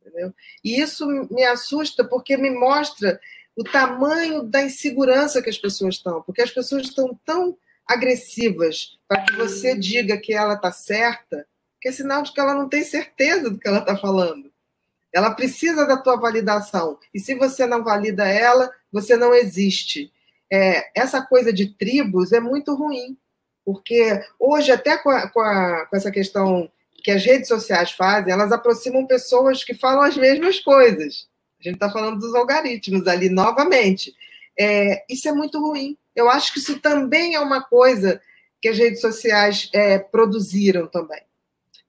Entendeu? E isso me assusta porque me mostra o tamanho da insegurança que as pessoas estão, porque as pessoas estão tão agressivas para que você diga que ela está certa, que é sinal de que ela não tem certeza do que ela está falando. Ela precisa da tua validação. E se você não valida ela, você não existe é, essa coisa de tribos é muito ruim, porque hoje, até com, a, com, a, com essa questão que as redes sociais fazem, elas aproximam pessoas que falam as mesmas coisas. A gente está falando dos algoritmos ali novamente. É, isso é muito ruim. Eu acho que isso também é uma coisa que as redes sociais é, produziram também.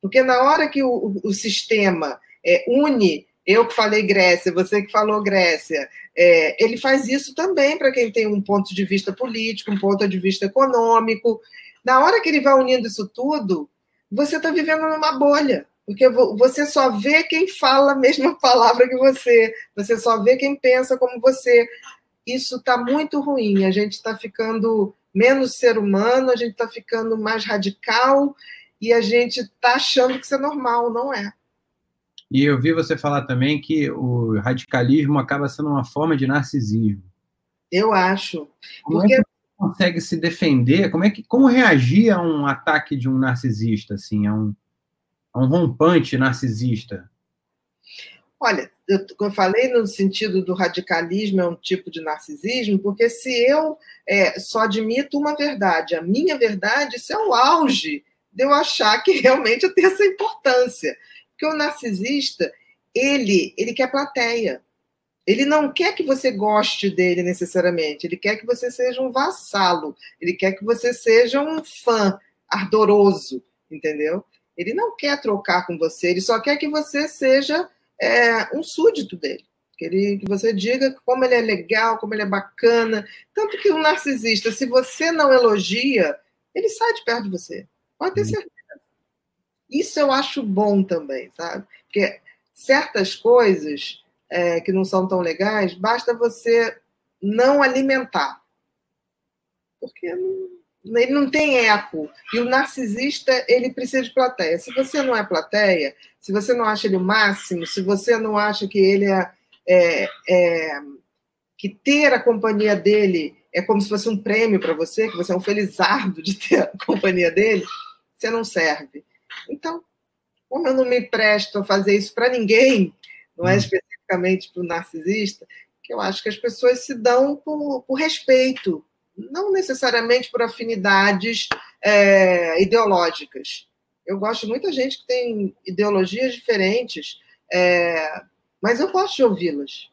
Porque na hora que o, o sistema é, une eu que falei Grécia, você que falou Grécia, é, ele faz isso também para quem tem um ponto de vista político, um ponto de vista econômico. Na hora que ele vai unindo isso tudo, você está vivendo numa bolha, porque você só vê quem fala a mesma palavra que você, você só vê quem pensa como você. Isso está muito ruim, a gente está ficando menos ser humano, a gente está ficando mais radical e a gente está achando que isso é normal, não é. E eu vi você falar também que o radicalismo acaba sendo uma forma de narcisismo. Eu acho. Como porque... é que você consegue se defender? Como é que como reagir a um ataque de um narcisista, assim, a um, a um rompante narcisista? Olha, eu, eu falei no sentido do radicalismo é um tipo de narcisismo, porque se eu é, só admito uma verdade, a minha verdade, isso é o auge de eu achar que realmente eu tenho essa importância. Porque o narcisista, ele, ele quer plateia. Ele não quer que você goste dele necessariamente, ele quer que você seja um vassalo, ele quer que você seja um fã ardoroso, entendeu? Ele não quer trocar com você, ele só quer que você seja é, um súdito dele. Que, ele, que você diga como ele é legal, como ele é bacana. Tanto que o um narcisista, se você não elogia, ele sai de perto de você. Pode ter certeza. Isso eu acho bom também, sabe? Porque certas coisas é, que não são tão legais, basta você não alimentar. Porque não, ele não tem eco. E o narcisista, ele precisa de plateia. Se você não é plateia, se você não acha ele o máximo, se você não acha que ele é, é, é que ter a companhia dele é como se fosse um prêmio para você, que você é um felizardo de ter a companhia dele, você não serve. Então, como eu não me presto a fazer isso para ninguém, não é hum. especificamente para o narcisista, que eu acho que as pessoas se dão por, por respeito, não necessariamente por afinidades é, ideológicas. Eu gosto de muita gente que tem ideologias diferentes, é, mas eu gosto de ouvi-las.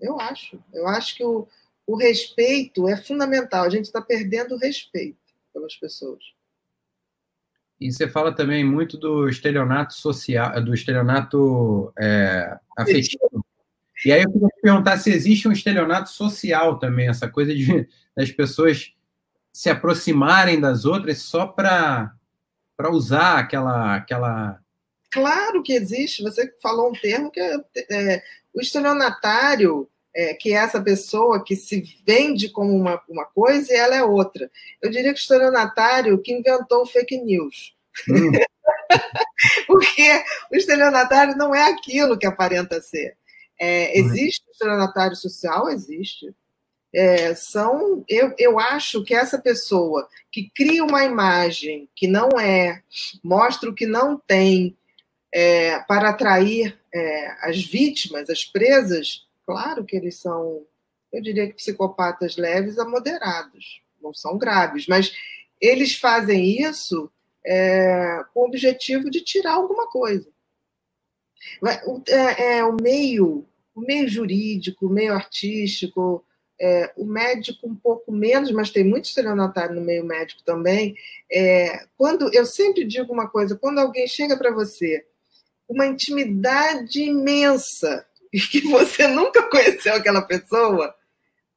Eu acho. Eu acho que o, o respeito é fundamental. A gente está perdendo o respeito pelas pessoas. E você fala também muito do estelionato social, do estelionato é, afetivo. E aí eu queria te perguntar se existe um estelionato social também, essa coisa de das pessoas se aproximarem das outras só para para usar aquela aquela Claro que existe. Você falou um termo que é, é o estelionatário é, que é essa pessoa que se vende como uma, uma coisa e ela é outra. Eu diria que o estelionatário que inventou o fake news. Hum. Porque o estelionatário não é aquilo que aparenta ser. É, uhum. existe o estelionatário social? Existe. É, são, eu, eu acho que essa pessoa que cria uma imagem que não é, mostra o que não tem, é, para atrair é, as vítimas, as presas, Claro que eles são, eu diria que psicopatas leves a moderados, não são graves, mas eles fazem isso é, com o objetivo de tirar alguma coisa. É, é, o meio, o meio jurídico, o meio artístico, é, o médico um pouco menos, mas tem muito estelionatário no meio médico também. É, quando eu sempre digo uma coisa, quando alguém chega para você, uma intimidade imensa e que você nunca conheceu aquela pessoa,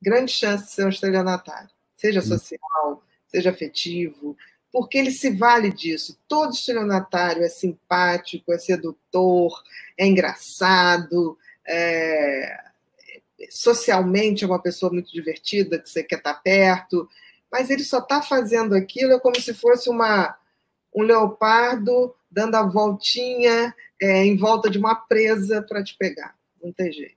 grande chance de ser um estelionatário, seja social, seja afetivo, porque ele se vale disso. Todo estelionatário é simpático, é sedutor, é engraçado, é... socialmente é uma pessoa muito divertida, que você quer estar perto, mas ele só está fazendo aquilo é como se fosse uma, um leopardo dando a voltinha é, em volta de uma presa para te pegar não tem jeito.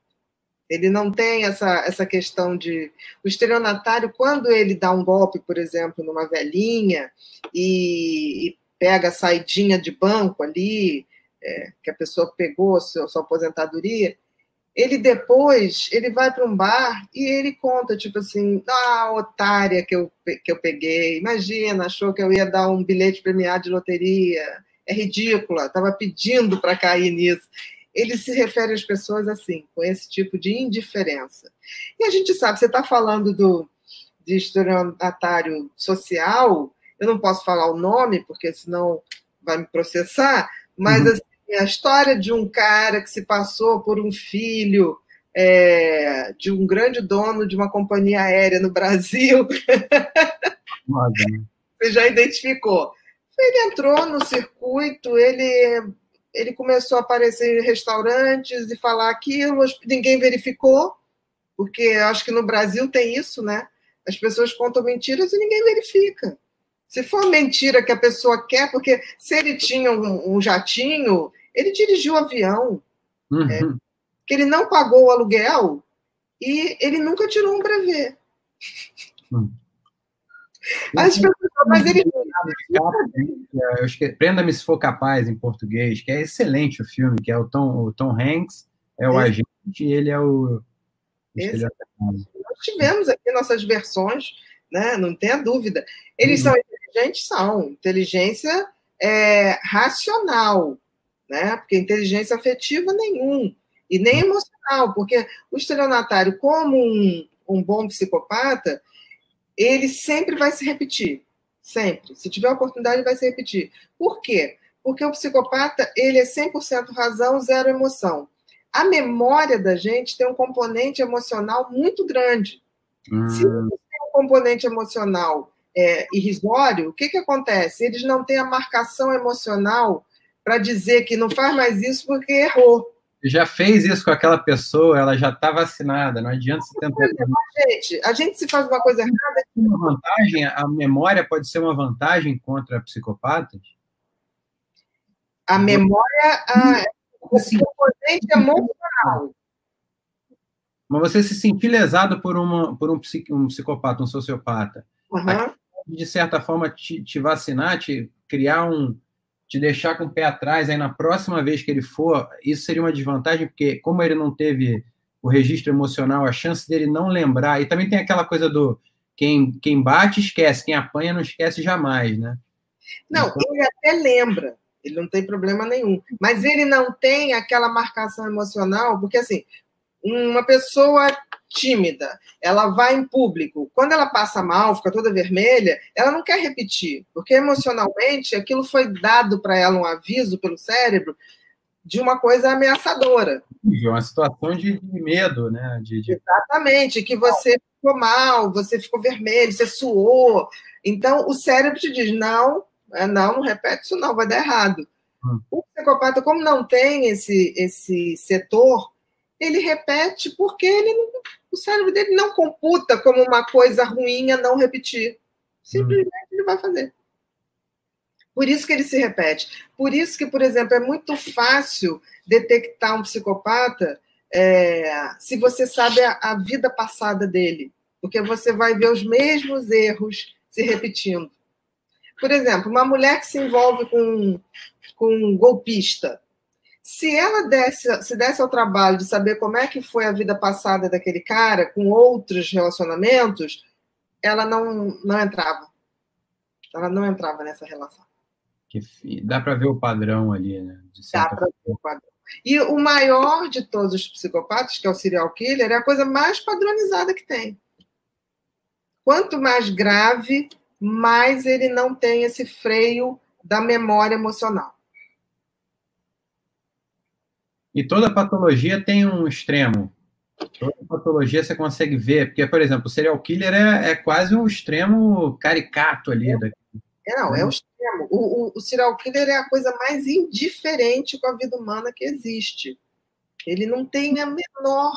Ele não tem essa, essa questão de. O estelionatário, quando ele dá um golpe, por exemplo, numa velhinha e, e pega a saidinha de banco ali, é, que a pessoa pegou sua, sua aposentadoria, ele depois ele vai para um bar e ele conta, tipo assim, ah, otária que eu, que eu peguei, imagina, achou que eu ia dar um bilhete premiado de loteria, é ridícula, estava pedindo para cair nisso ele se refere às pessoas assim, com esse tipo de indiferença. E a gente sabe, você está falando do, de estelionatário social, eu não posso falar o nome, porque senão vai me processar, mas uhum. assim, a história de um cara que se passou por um filho é, de um grande dono de uma companhia aérea no Brasil. Você já identificou. Ele entrou no circuito, ele ele começou a aparecer em restaurantes e falar aquilo, ninguém verificou, porque acho que no Brasil tem isso, né? As pessoas contam mentiras e ninguém verifica. Se for mentira que a pessoa quer, porque se ele tinha um, um jatinho, ele dirigiu o avião, uhum. é, que ele não pagou o aluguel e ele nunca tirou um brevet. Uhum. As pessoas, mas ele. Eu acho que Prenda-me se for capaz em português, que é excelente o filme, que é o Tom, o Tom Hanks, é o Esse. agente e ele é o. Esse. Nós tivemos aqui nossas versões, né? não tenha dúvida. Eles uhum. são inteligentes, são. Inteligência é, racional, né? Porque inteligência afetiva nenhum. E nem emocional, porque o estelionatário, como um, um bom psicopata, ele sempre vai se repetir. Sempre. Se tiver oportunidade, vai se repetir. Por quê? Porque o psicopata, ele é 100% razão, zero emoção. A memória da gente tem um componente emocional muito grande. Hum. Se tem um componente emocional é, irrisório, o que, que acontece? Eles não têm a marcação emocional para dizer que não faz mais isso porque errou. Já fez isso com aquela pessoa, ela já está vacinada, não adianta se tentar. Gente, a gente se faz uma coisa errada. Uma vantagem, a memória pode ser uma vantagem contra psicopatas? A memória, a, o componente emocional. Mas você se sentir lesado por, uma, por um, um psicopata, um sociopata, uhum. de certa forma te, te, vacinar, te criar um. Te deixar com o pé atrás, aí na próxima vez que ele for, isso seria uma desvantagem, porque como ele não teve o registro emocional, a chance dele não lembrar, e também tem aquela coisa do quem, quem bate esquece, quem apanha não esquece jamais, né? Não, então... ele até lembra, ele não tem problema nenhum, mas ele não tem aquela marcação emocional, porque assim, uma pessoa tímida, ela vai em público, quando ela passa mal, fica toda vermelha, ela não quer repetir, porque emocionalmente aquilo foi dado para ela um aviso pelo cérebro de uma coisa ameaçadora. É uma situação de, medo, né? De, de... Exatamente, que você ficou mal, você ficou vermelho, você suou. Então o cérebro te diz: não, é, não, não repete isso, não, vai dar errado. Hum. O psicopata, como não tem esse, esse setor ele repete porque ele não, o cérebro dele não computa como uma coisa ruim a não repetir. Simplesmente ele vai fazer. Por isso que ele se repete. Por isso que, por exemplo, é muito fácil detectar um psicopata é, se você sabe a, a vida passada dele. Porque você vai ver os mesmos erros se repetindo. Por exemplo, uma mulher que se envolve com, com um golpista, se ela desse, se desse ao trabalho de saber como é que foi a vida passada daquele cara com outros relacionamentos, ela não, não entrava. Ela não entrava nessa relação. Que, dá para ver o padrão ali, né? dá para ver o padrão. E o maior de todos os psicopatas, que é o serial killer, é a coisa mais padronizada que tem. Quanto mais grave, mais ele não tem esse freio da memória emocional. E toda patologia tem um extremo. Toda patologia você consegue ver, porque, por exemplo, o serial killer é, é quase um extremo caricato ali. Daqui. É, não, é o extremo. O, o, o, serial killer é a coisa mais indiferente com a vida humana que existe. Ele não tem a menor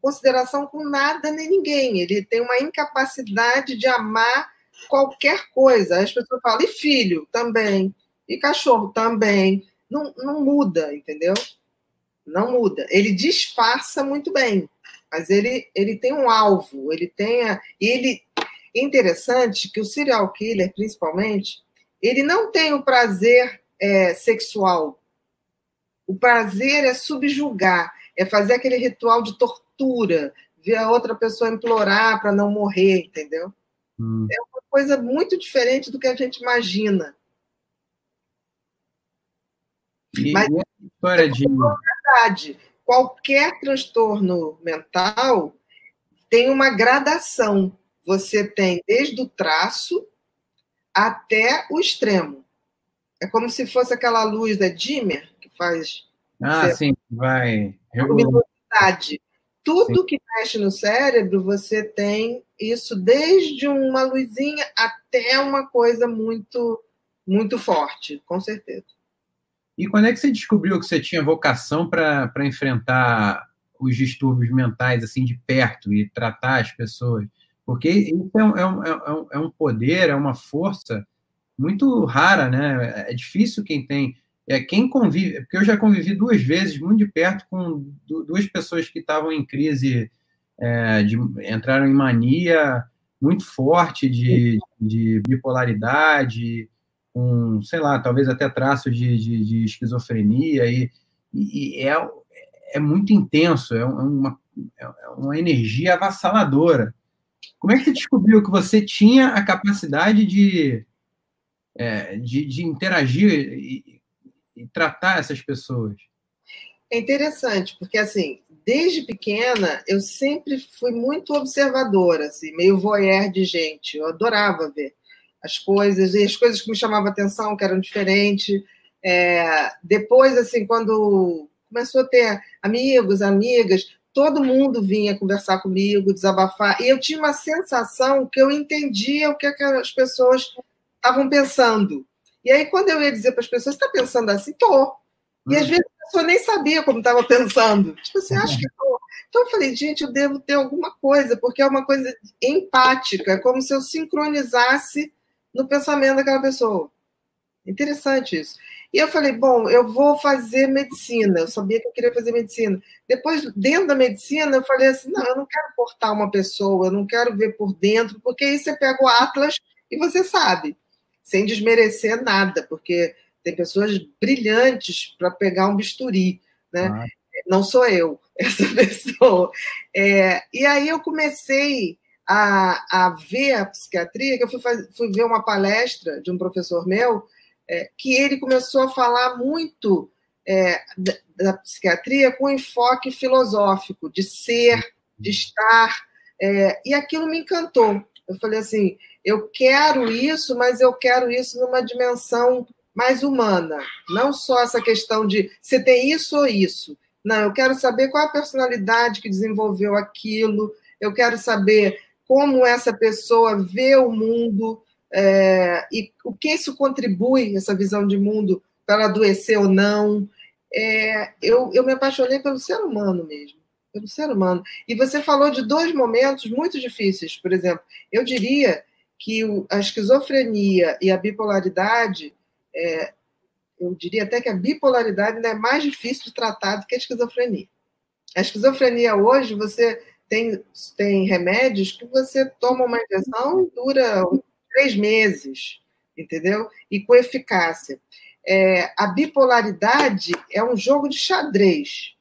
consideração com nada nem ninguém. Ele tem uma incapacidade de amar qualquer coisa. As pessoas falam, e filho também, e cachorro também. Não, não muda, entendeu? Não muda. Ele disfarça muito bem, mas ele, ele tem um alvo, ele tem a, ele é interessante que o serial killer, principalmente, ele não tem o prazer é, sexual. O prazer é subjugar, é fazer aquele ritual de tortura, ver a outra pessoa implorar para não morrer, entendeu? Hum. É uma coisa muito diferente do que a gente imagina. E Mas, a história de verdade. Qualquer transtorno mental tem uma gradação. Você tem desde o traço até o extremo. É como se fosse aquela luz da dimmer que faz. Ah, sim, vai. Luminosidade. Tudo sim. que mexe no cérebro, você tem isso desde uma luzinha até uma coisa muito, muito forte, com certeza. E quando é que você descobriu que você tinha vocação para enfrentar os distúrbios mentais assim de perto e tratar as pessoas? Porque isso é um, é um, é um é poder, é uma força muito rara, né? É difícil quem tem. É quem convive, porque eu já convivi duas vezes muito de perto com duas pessoas que estavam em crise, é, de, entraram em mania muito forte de, de bipolaridade, com, sei lá, talvez até traços de, de, de esquizofrenia, e, e, é, é muito intenso, é uma, é uma energia avassaladora. Como é que você descobriu que você tinha a capacidade de, é, de, de, interagir e, e tratar essas pessoas? É interessante, porque assim, desde pequena eu sempre fui muito observadora, assim, meio voyeur de gente. Eu adorava ver as coisas, e as coisas que me chamavam atenção, que eram diferentes. É, depois, assim, quando começou a ter amigos, amigas, todo mundo vinha conversar comigo, desabafar, e eu tinha uma sensação que eu entendia o que, as pessoas estavam pensando. E aí, quando eu ia dizer para as pessoas, está pensando assim? Tô. E às hum. vezes a pessoa nem sabia como estava pensando. Tipo assim, acho que tô. Então eu falei, gente, eu devo ter alguma coisa, porque é uma coisa empática, é como se eu sincronizasse no pensamento daquela pessoa. Interessante isso. E eu falei, bom, eu vou fazer medicina. Eu sabia que eu queria fazer medicina. Depois, dentro da medicina, eu falei assim: não, eu não quero cortar uma pessoa, eu não quero ver por dentro, porque aí você pega o Atlas e você sabe, sem desmerecer nada, porque tem pessoas brilhantes para pegar um bisturi, né? Ah. Não sou eu, essa pessoa. É, e aí eu comecei a, a ver a psiquiatria, que eu fui, fui ver uma palestra de um professor meu é, que ele começou a falar muito é, da, da, psiquiatria com enfoque filosófico, de ser, de estar, é, e aquilo me encantou. Eu falei assim: eu quero isso, mas eu quero isso numa dimensão mais humana, não só essa questão de você tem isso ou isso. Não, eu quero saber qual a personalidade que desenvolveu aquilo, eu quero saber como essa pessoa vê o mundo, é, e o que isso contribui, essa visão de mundo, para ela adoecer ou não. É, eu, eu me apaixonei pelo ser humano mesmo, pelo ser humano. E você falou de dois momentos muito difíceis, por exemplo. Eu diria que a esquizofrenia e a bipolaridade, é, eu diria até que a bipolaridade ainda é mais difícil de tratar do que a esquizofrenia. A esquizofrenia hoje, você tem, tem remédios que você toma uma injeção e dura três meses, entendeu? E com eficácia. É, a bipolaridade é um jogo de xadrez,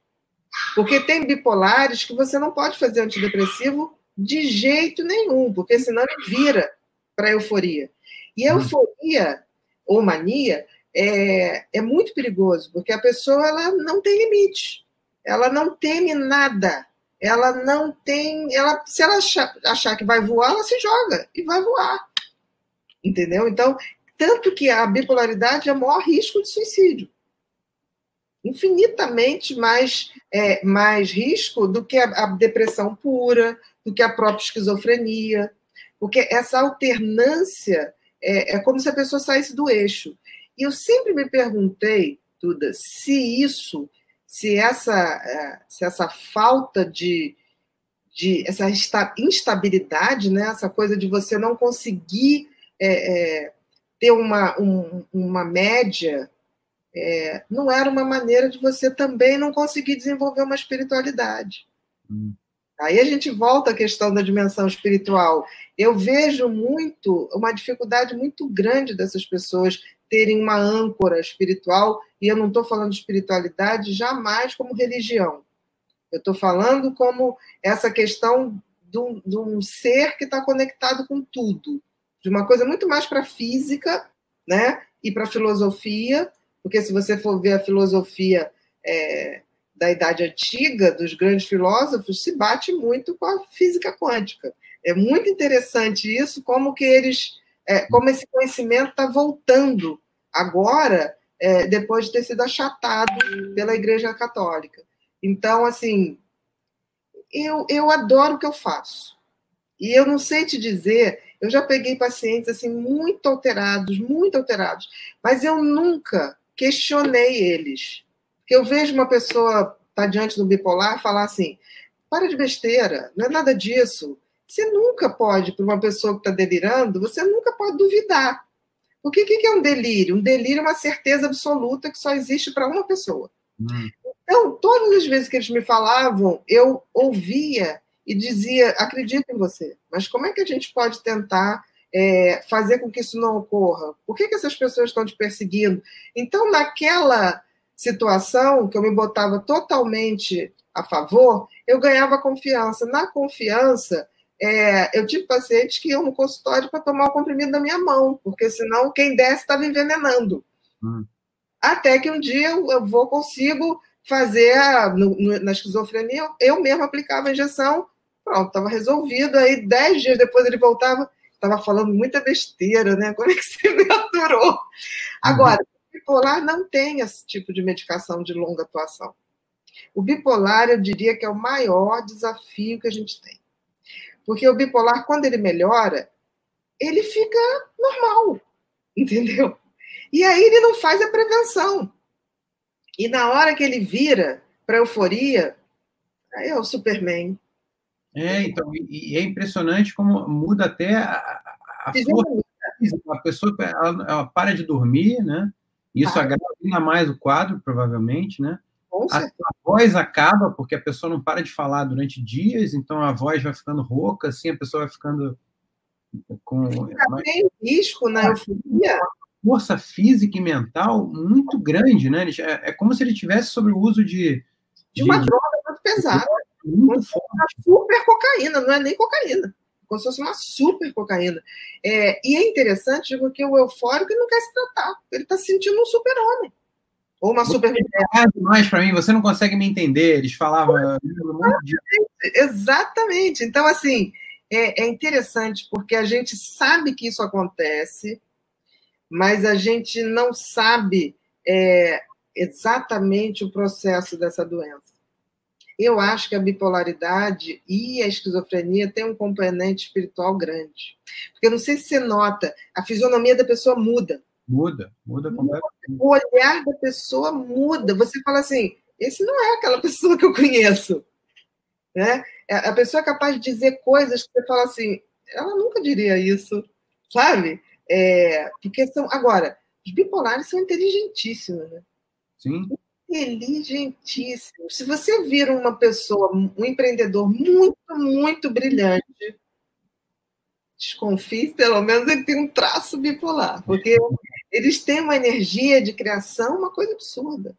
porque tem bipolares que você não pode fazer antidepressivo de jeito nenhum, porque senão ele vira para euforia. E euforia ou mania é, é muito perigoso, porque a pessoa ela não tem limite, ela não teme nada, ela não tem, ela se ela achar, achar que vai voar, ela se joga e vai voar entendeu? Então, tanto que a bipolaridade é o maior risco de suicídio. Infinitamente mais, é, mais risco do que a, a depressão pura, do que a própria esquizofrenia, porque essa alternância é, é como se a pessoa saísse do eixo. E eu sempre me perguntei, Duda, se isso, se essa, é, se essa falta de, de essa instabilidade, né, essa coisa de você não conseguir é, é, ter uma, um, uma média é, não era uma maneira de você também não conseguir desenvolver uma espiritualidade. Hum. Aí a gente volta à questão da dimensão espiritual. Eu vejo muito, uma dificuldade muito grande dessas pessoas terem uma âncora espiritual, e eu não estou falando de espiritualidade jamais como religião. Eu estou falando como essa questão de um, ser que está conectado com tudo de uma coisa muito mais para física, né? E para filosofia, porque se você for ver a filosofia é, da Idade Antiga, dos grandes filósofos, se bate muito com a física quântica. É muito interessante isso, como que eles, é, como esse conhecimento está voltando agora, é, depois de ter sido achatado pela Igreja Católica. Então, assim, eu, eu adoro o que eu faço. E eu não sei te dizer eu já peguei pacientes assim muito alterados, muito alterados, mas eu nunca questionei eles. Porque eu vejo uma pessoa tá diante do bipolar falar assim: para de besteira, não é nada disso. Você nunca pode, para uma pessoa que está delirando, você nunca pode duvidar. Porque o que é um delírio? Um delírio é uma certeza absoluta que só existe para uma pessoa. Hum. Então, todas as vezes que eles me falavam, eu ouvia e dizia: acredito em você, mas como é que a gente pode tentar é, fazer com que isso não ocorra? Por que, que essas pessoas estão te perseguindo? Então, naquela situação que eu me botava totalmente a favor, eu ganhava confiança. Na confiança, é, eu tive pacientes que iam no consultório para tomar o comprimido da minha mão, porque senão quem desce estava envenenando. Hum. Até que um dia eu vou consigo fazer a, no, no, na esquizofrenia, eu mesmo aplicava a injeção Pronto, estava resolvido. Aí, dez dias depois, ele voltava, estava falando muita besteira, né? Como é que você me aturou? Agora, bipolar não tem esse tipo de medicação de longa atuação. O bipolar, eu diria que é o maior desafio que a gente tem. Porque o bipolar, quando ele melhora, ele fica normal, entendeu? E aí ele não faz a prevenção. E na hora que ele vira para euforia, aí é o Superman. É, então, e, é impressionante como muda até a, a força física. A pessoa ela, ela, para de dormir, né? Isso ah. agrava ainda mais o quadro, provavelmente, né? A, a, voz acaba porque a pessoa não para de falar durante dias, então a voz vai ficando rouca, assim, a pessoa vai ficando com. Tem risco na euforia. Força física e mental muito grande, né? É, é como se ele tivesse sobre o uso de. De, de uma droga muito pesada. Muito. Uma super cocaína, não é nem cocaína. Como se fosse uma super cocaína. É, e é interessante porque o eufórico não quer se tratar. Ele está se sentindo um super-homem. Ou uma super mulher. demais para mim, você não consegue me entender. Eles falavam. Exatamente. Exatamente. Então, assim, é, é interessante porque a gente sabe que isso acontece, mas a gente não sabe é, exatamente o processo dessa doença. Eu acho que a bipolaridade e a esquizofrenia têm um componente espiritual grande. Porque eu não sei se você nota, a fisionomia da pessoa muda. Muda, muda completamente. O olhar da pessoa muda. Você fala assim: esse não é aquela pessoa que eu conheço. Né? É, a pessoa é capaz de dizer coisas que você fala assim, ela nunca diria isso, sabe? É, porque são. Agora, os bipolares são inteligentíssimos, né? Sim. Inteligentíssimos. Se você vira uma pessoa, um empreendedor muito, muito brilhante, desconfie, pelo menos ele tem um traço bipolar, porque eles têm uma energia de criação, uma coisa absurda.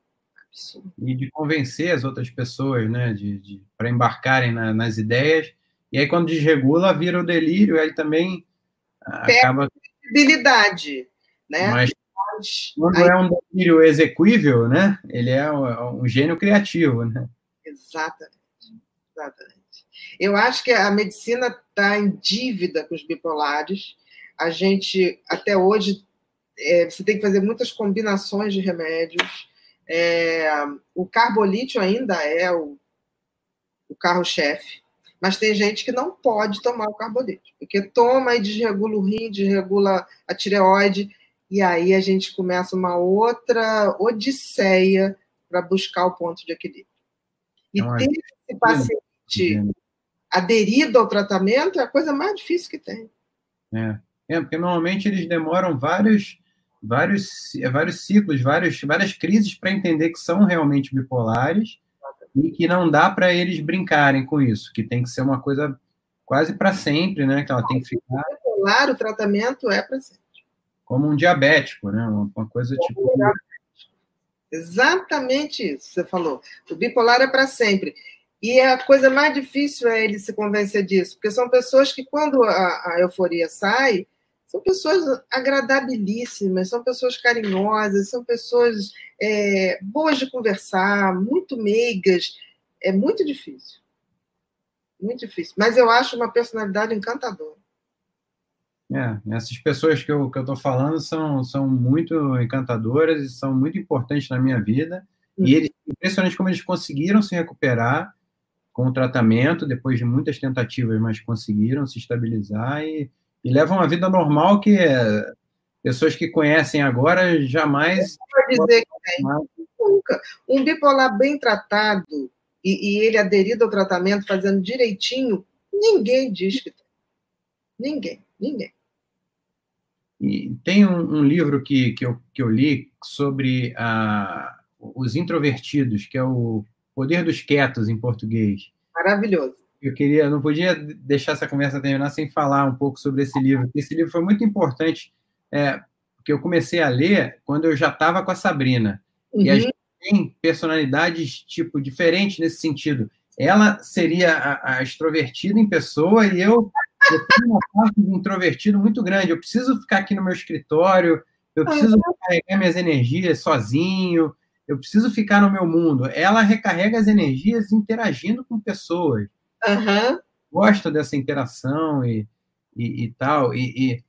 absurda. E de convencer as outras pessoas, né, de, de para embarcarem na, nas ideias. E aí, quando desregula, vira o delírio, e aí também acaba. Habilidade, né? Mas quando aí... é um delírio execuível, né? Ele é um, um gênio criativo, né? Exatamente. Exatamente. Eu acho que a medicina está em dívida com os bipolares. A gente, até hoje, é, você tem que fazer muitas combinações de remédios. É, o carbolítio ainda é o, o carro-chefe, mas tem gente que não pode tomar o carbolítio, porque toma e desregula o rim, desregula a tireoide, e aí a gente começa uma outra odisseia para buscar o ponto de equilíbrio. E não, ter esse paciente aderido ao tratamento é a coisa mais difícil que tem. É, é porque normalmente eles demoram vários vários, vários ciclos, vários, várias crises para entender que são realmente bipolares e que não dá para eles brincarem com isso, que tem que ser uma coisa quase para sempre, né? Que ela tem que ficar. Bipolar, o tratamento é para sempre. Como um diabético, né? Uma, coisa é tipo. Exatamente isso, você falou. O bipolar é para sempre. E a coisa mais difícil é ele se convencer disso, porque são pessoas que, quando a, a euforia sai, são pessoas agradabilíssimas, são pessoas carinhosas, são pessoas é, boas de conversar, muito meigas. É muito difícil. Muito difícil. Mas eu acho uma personalidade encantadora. É, essas pessoas que eu estou que eu falando são, são muito encantadoras e são muito importantes na minha vida. Uhum. E eles, impressionante como eles conseguiram se recuperar com o tratamento, depois de muitas tentativas, mas conseguiram se estabilizar e e levam uma vida normal que é, pessoas que conhecem agora jamais. Não dizer que tem. Nunca. Um bipolar bem tratado e, e, ele aderido ao tratamento, fazendo direitinho, ninguém diz que tem. Ninguém, ninguém. E tem um, um livro que, que, eu, que eu li sobre a, os introvertidos, que é o Poder dos Quietos em português. Maravilhoso eu queria, não podia deixar essa conversa terminar sem falar um pouco sobre esse livro. Esse livro foi muito importante, é, porque eu comecei a ler quando eu já estava com a Sabrina. Uhum. E a uhum. gente tem personalidades tipo diferentes nesse sentido. Ela seria a, a extrovertida em pessoa e eu, eu tenho uma parte de introvertido muito grande. Eu preciso ficar aqui no meu escritório, eu preciso uhum. carregar minhas energias sozinho, eu preciso ficar no meu mundo. Ela recarrega as energias interagindo com pessoas. Uhum. Dessa interação e, e, e tal. E,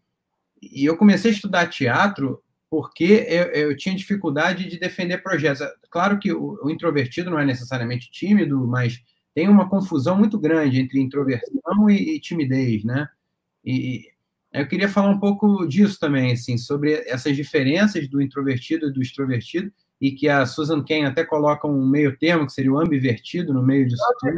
e, eu comecei a estudar teatro porque eu, eu, tinha dificuldade de defender projetos. Claro que o, o, introvertido não é necessariamente tímido, mas tem uma confusão muito grande entre introversão e timidez, né? E eu queria falar um pouco disso também, assim, sobre essas diferenças do introvertido e do extrovertido, e que a Susan Cain até coloca um meio termo, que seria o ambivertido no meio disso tudo.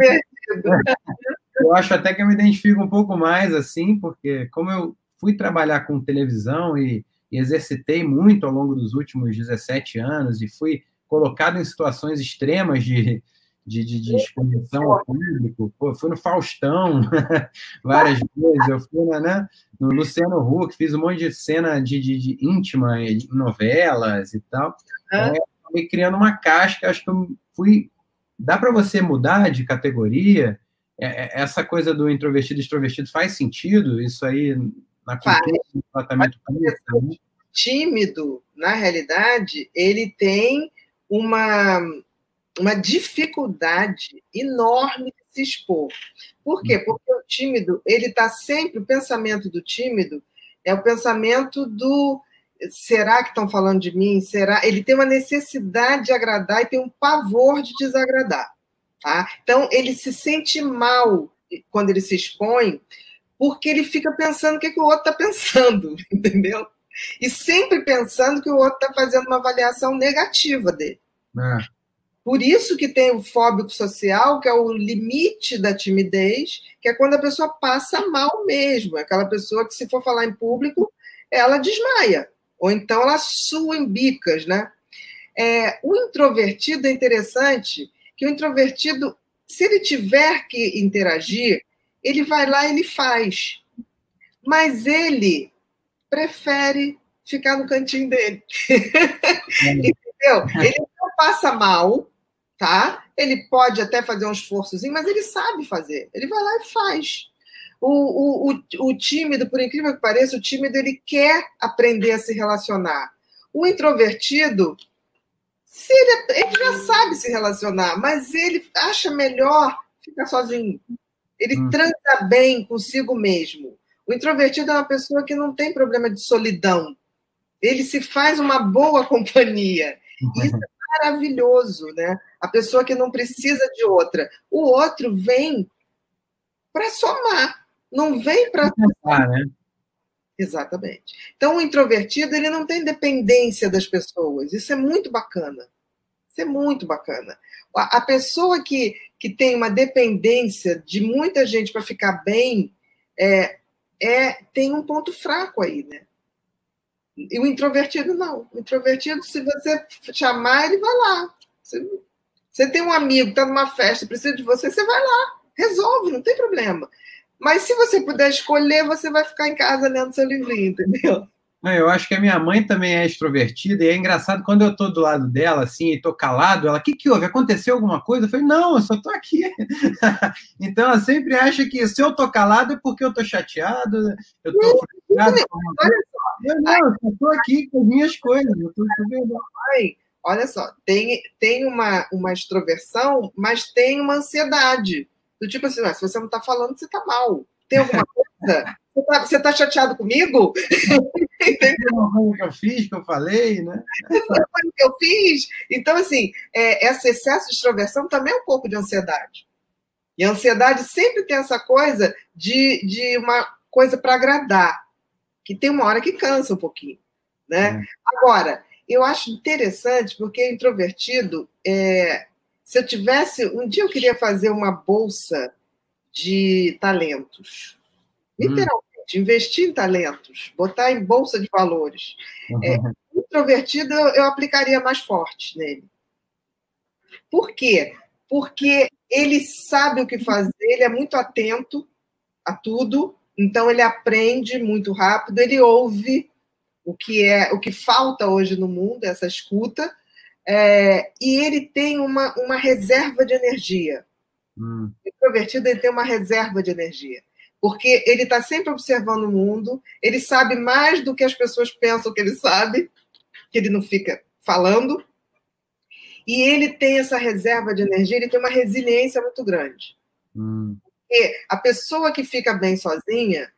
Eu acho até que eu me identifico um pouco mais, assim, porque como eu fui trabalhar com televisão e, e exercitei muito ao longo dos últimos 17 anos e fui colocado em situações extremas de, de, de, de exposição ao público. Pô, fui no Faustão várias vezes, eu fui na, né, no Luciano Huck, fiz um monte de cena de, de, de íntima em novelas e tal. É. Criando uma casca, acho que eu fui. Dá para você mudar de categoria? É, é, essa coisa do introvertido e extrovertido faz sentido? Isso aí na cultura do tratamento público? Tímido, na realidade, ele tem uma uma dificuldade enorme de se expor. Por quê? Uhum. Porque o tímido, ele está sempre, o pensamento do tímido é o pensamento do será que estão falando de mim? Será? Ele tem uma necessidade de agradar e tem um pavor de desagradar. Tá? Então, ele se sente mal quando ele se expõe, porque ele fica pensando o que, que o outro está pensando, entendeu? E sempre pensando que o outro está fazendo uma avaliação negativa dele. É. Por isso que tem o fóbico social, que é o limite da timidez, que é quando a pessoa passa mal mesmo. É aquela pessoa que, se for falar em público, ela desmaia. Ou então ela sua em bicas, né? É, o introvertido é interessante que o introvertido, se ele tiver que interagir, ele vai lá e ele faz. Mas ele prefere ficar no cantinho dele. Entendeu? Ele não passa mal, tá? Ele pode até fazer um esforçozinho, mas ele sabe fazer. Ele vai lá e faz. O, o, o, o tímido, por incrível que pareça, o tímido ele quer aprender a se relacionar. O introvertido, se ele, ele já sabe se relacionar, mas ele acha melhor ficar sozinho. Ele hum. transa bem consigo mesmo. O introvertido é uma pessoa que não tem problema de solidão. Ele se faz uma boa companhia. Isso é maravilhoso, né? A pessoa que não precisa de outra. O outro vem para somar, não vem para. Né? Exatamente. Então, o introvertido ele não tem dependência das pessoas. Isso é muito bacana. Isso é muito bacana. A, a pessoa que, que tem uma dependência de muita gente para ficar bem é, é, tem um ponto fraco aí, né? E o introvertido não. O introvertido, se você chamar, ele vai lá. Você, você tem um amigo, está numa festa, precisa de você, você vai lá, resolve, não tem problema. Mas se você puder escolher, você vai ficar em casa lendo seu livrinho, entendeu? Eu acho que a minha mãe também é extrovertida, e é engraçado quando eu estou do lado dela, assim, e estou calado, ela, o que, que houve? Aconteceu alguma coisa? Eu falei, não, eu só estou aqui. então ela sempre acha que se eu estou calado é porque eu estou chateado, eu estou frustrado. Só. Eu não, eu estou aqui com minhas coisas, eu estou Mãe, olha só, tem, tem uma, uma extroversão, mas tem uma ansiedade. Do tipo assim, se você não está falando, você está mal. Tem alguma coisa? Você está tá chateado comigo? Entendeu? Que eu fiz, que eu falei, né? Foi que eu fiz. Então, assim, é, esse excesso de extroversão também é um pouco de ansiedade. E a ansiedade sempre tem essa coisa de, de uma coisa para agradar, que tem uma hora que cansa um pouquinho. Né? É. Agora, eu acho interessante, porque introvertido, é, se eu tivesse. Um dia eu queria fazer uma bolsa de talentos. Hum. Literalmente, hum. investir em talentos, botar em bolsa de valores. Uhum. É, introvertido, eu, eu aplicaria mais forte nele. Por quê? Porque ele sabe o que fazer, ele é muito atento a tudo, então ele aprende muito rápido, ele ouve o que é o que falta hoje no mundo, essa escuta, é, e ele tem uma, uma reserva de energia. Hum. O introvertido ele tem uma reserva de energia, porque ele está sempre observando o mundo, ele sabe mais do que as pessoas pensam que ele sabe, que ele não fica falando, e ele tem essa reserva de energia, ele tem uma resiliência muito grande. Hum. Porque a pessoa que fica bem sozinha,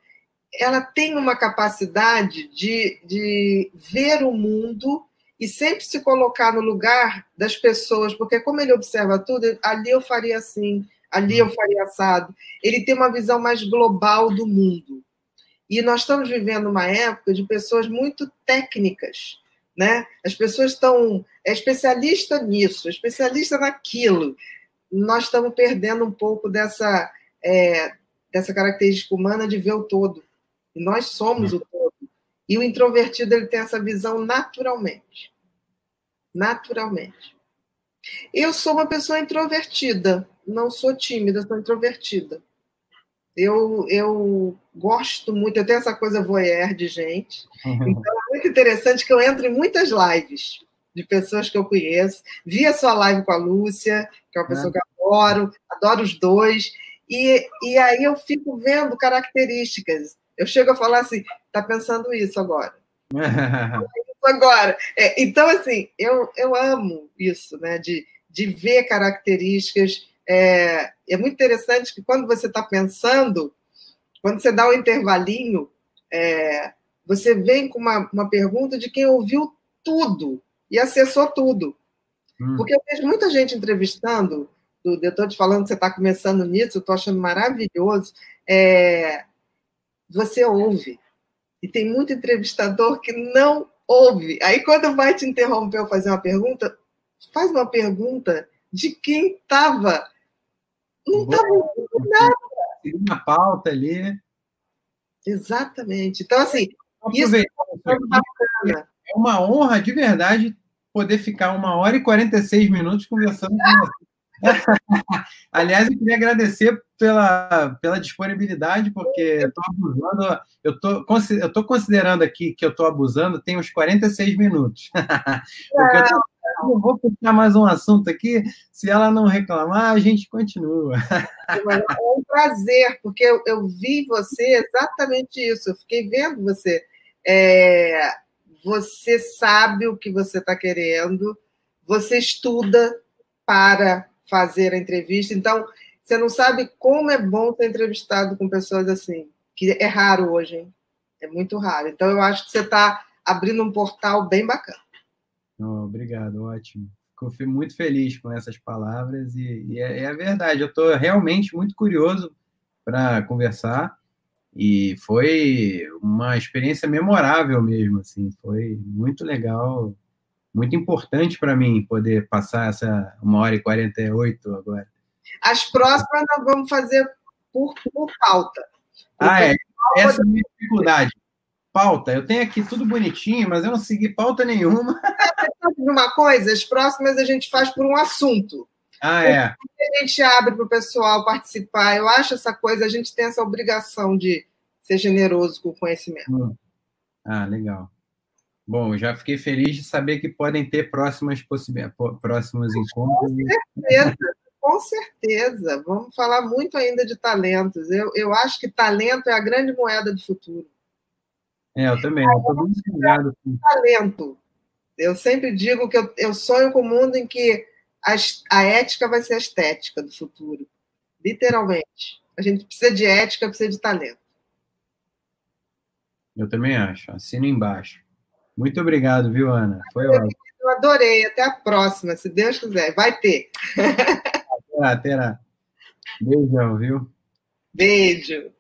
ela tem uma capacidade de, de ver o mundo e sempre se colocar no lugar das pessoas, porque como ele observa tudo, ali eu faria assim, ali eu faria assado. Ele tem uma visão mais global do mundo. E nós estamos vivendo uma época de pessoas muito técnicas, né? As pessoas estão é especialista nisso, especialista naquilo. Nós estamos perdendo um pouco dessa é, dessa característica humana de ver o todo. E nós somos o todo. E o introvertido ele tem essa visão naturalmente. Naturalmente. Eu sou uma pessoa introvertida, não sou tímida, sou introvertida. Eu, eu gosto muito, eu tenho essa coisa voyeur de gente. Uhum. Então é muito interessante que eu entro em muitas lives de pessoas que eu conheço. Vi a sua live com a Lúcia, que é uma pessoa é. que eu adoro, adoro os dois. E, e aí eu fico vendo características. Eu chego a falar assim, tá pensando isso agora. agora. É, então, assim, eu, eu amo isso, né? De, de ver características. É, é muito interessante que quando você está pensando, quando você dá o um intervalinho, é, você vem com uma, uma pergunta de quem ouviu tudo e acessou tudo. Hum. Porque eu vejo muita gente entrevistando, eu estou te falando que você está começando nisso, eu estou achando maravilhoso. É, você ouve. E tem muito entrevistador que não ouve. Aí, quando vai te interromper ou fazer uma pergunta, faz uma pergunta de quem estava. Não estava ouvindo nada. Uma pauta ali. Exatamente. Então, assim, isso é. É uma honra de verdade poder ficar uma hora e 46 minutos conversando com você. Aliás, eu queria agradecer pela, pela disponibilidade, porque eu estou abusando, eu tô, eu tô considerando aqui que eu estou abusando, tem uns 46 minutos. porque eu, tô, eu vou puxar mais um assunto aqui, se ela não reclamar, a gente continua. É um prazer, porque eu, eu vi você exatamente isso, eu fiquei vendo você. É, você sabe o que você está querendo, você estuda para fazer a entrevista. Então, você não sabe como é bom ser entrevistado com pessoas assim, que é raro hoje, hein? É muito raro. Então, eu acho que você está abrindo um portal bem bacana. Oh, obrigado, ótimo. Fico muito feliz com essas palavras e, e é, é, verdade. Eu estou realmente muito curioso para conversar e foi uma experiência memorável mesmo. Assim, foi muito legal muito importante para mim poder passar essa uma hora e 48 agora. As próximas nós vamos fazer por, por pauta. Ah, é. Essa é a minha dificuldade. Pauta. Eu tenho aqui tudo bonitinho, mas eu não segui pauta nenhuma. Uma coisa, as próximas a gente faz por um assunto. Ah, é. A gente abre para o pessoal participar. Eu acho essa coisa, a gente tem essa obrigação de ser generoso com o conhecimento. Hum. Ah, legal. Bom, já fiquei feliz de saber que podem ter próximas possibilidades, próximos encontros. Com certeza, com certeza. Vamos falar muito ainda de talentos. Eu, eu acho que talento é a grande moeda do futuro. É, eu também. Eu muito ligado. Talento. Eu sempre digo que eu, eu sonho com um mundo em que a, a ética vai ser a estética do futuro. Literalmente. A gente precisa de ética, precisa de talento. Eu também acho. Assino embaixo. Muito obrigado, viu, Ana? Foi ótimo. Eu adorei. Até a próxima, se Deus quiser. Vai ter. Terá, terá. Beijão, viu? Beijo.